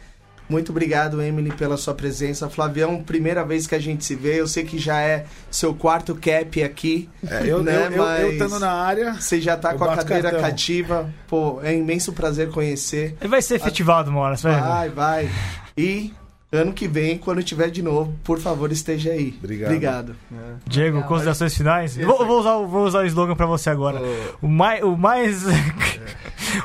Muito obrigado, Emily, pela sua presença. Flavião, primeira vez que a gente se vê. Eu sei que já é seu quarto cap aqui. É, eu, né, eu, eu, eu mas- estando na área, Você já tá Eu com a cadeira cartão. cativa. Pô, é um imenso prazer conhecer. Ele vai ser efetivado uma hora, você vai. Vai, vai. E ano que vem, quando tiver de novo, por favor, esteja aí. Obrigado. Obrigado. Diego, Legal. considerações finais? Eu Vou, vou usar, o- vou usar o slogan pra você agora. O mais. O mais.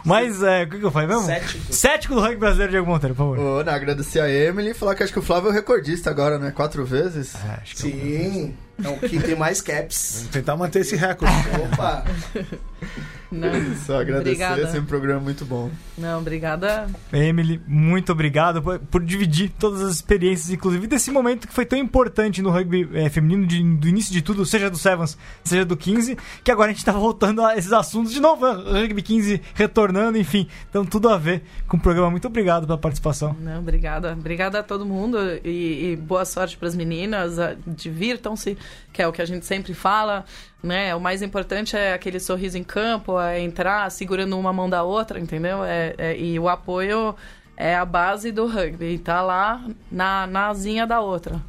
o mais. É, o que, que eu falei mesmo? Cético. Cético do rugby brasileiro, Diego Monteiro, por favor. Ô, não, agradecer a Emily e falar que acho que o Flávio é o recordista agora, né? Quatro vezes. É, acho que Sim, é o que tem mais caps. vamos tentar manter esse recorde. Opa! Não, Só agradecer, Obrigada. é sempre um programa muito bom. não, obrigada. Emily, muito obrigado por, por dividir todas as experiências, inclusive desse momento que foi tão importante no rugby eh, feminino, de- do início de tudo, seja do Sevens, seja do 15, que agora a gente tá voltando a esses assuntos de novo, né? rugby 15 retornando, enfim. Então, tudo a ver com o programa. Muito obrigado pela participação. Não, obrigada. Obrigada a todo mundo e, e boa sorte para as meninas. ah, Divirtam-se, que é o que a gente sempre fala. Né? O mais importante é aquele sorriso em campo, é entrar segurando uma mão da outra, entendeu? É, é- e o apoio é a base do rugby. Tá lá na, na asinha da outra.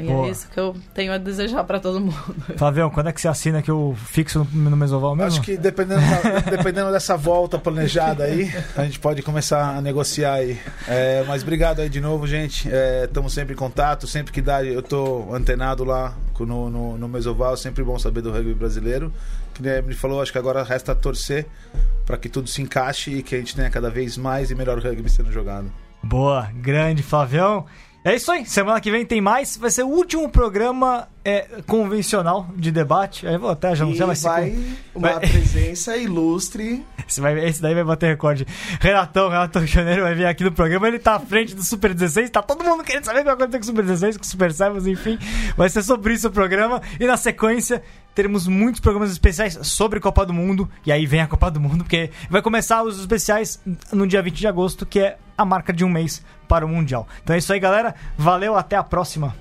E Boa. é isso que eu tenho a desejar pra todo mundo. Flavião, quando é que você assina aqui o fixo no, no Mesoval mesmo? Acho que dependendo, da- dependendo dessa volta planejada aí, a gente pode começar a negociar aí. É, mas obrigado aí de novo, gente. Estamos sempre em contato, sempre que dá, eu tô antenado lá no, no, no Mesoval, sempre bom saber do rugby brasileiro. Que ele falou, acho que agora resta torcer para que tudo se encaixe e que a gente tenha cada vez mais e melhor rugby sendo jogado. Boa, grande Flavião. É isso aí, semana que vem tem mais. Vai ser o último programa é, convencional de debate. Aí eu vou até já E anunciar, vai, vai com- uma vai- presença ilustre. Esse, vai- esse daí vai bater recorde. Renatão, Renato Janeiro vai vir aqui no programa. Ele tá à frente do Super 16. Tá todo mundo querendo saber o que vai acontecer com o Super 16, com o Super Sevens, enfim. Vai ser sobre isso o programa. E na sequência, teremos muitos programas especiais sobre Copa do Mundo. E aí vem a Copa do Mundo, porque vai começar os especiais no dia 20 de agosto, que é a marca de um mês para o Mundial. Então é isso aí, galera. Valeu, até a próxima.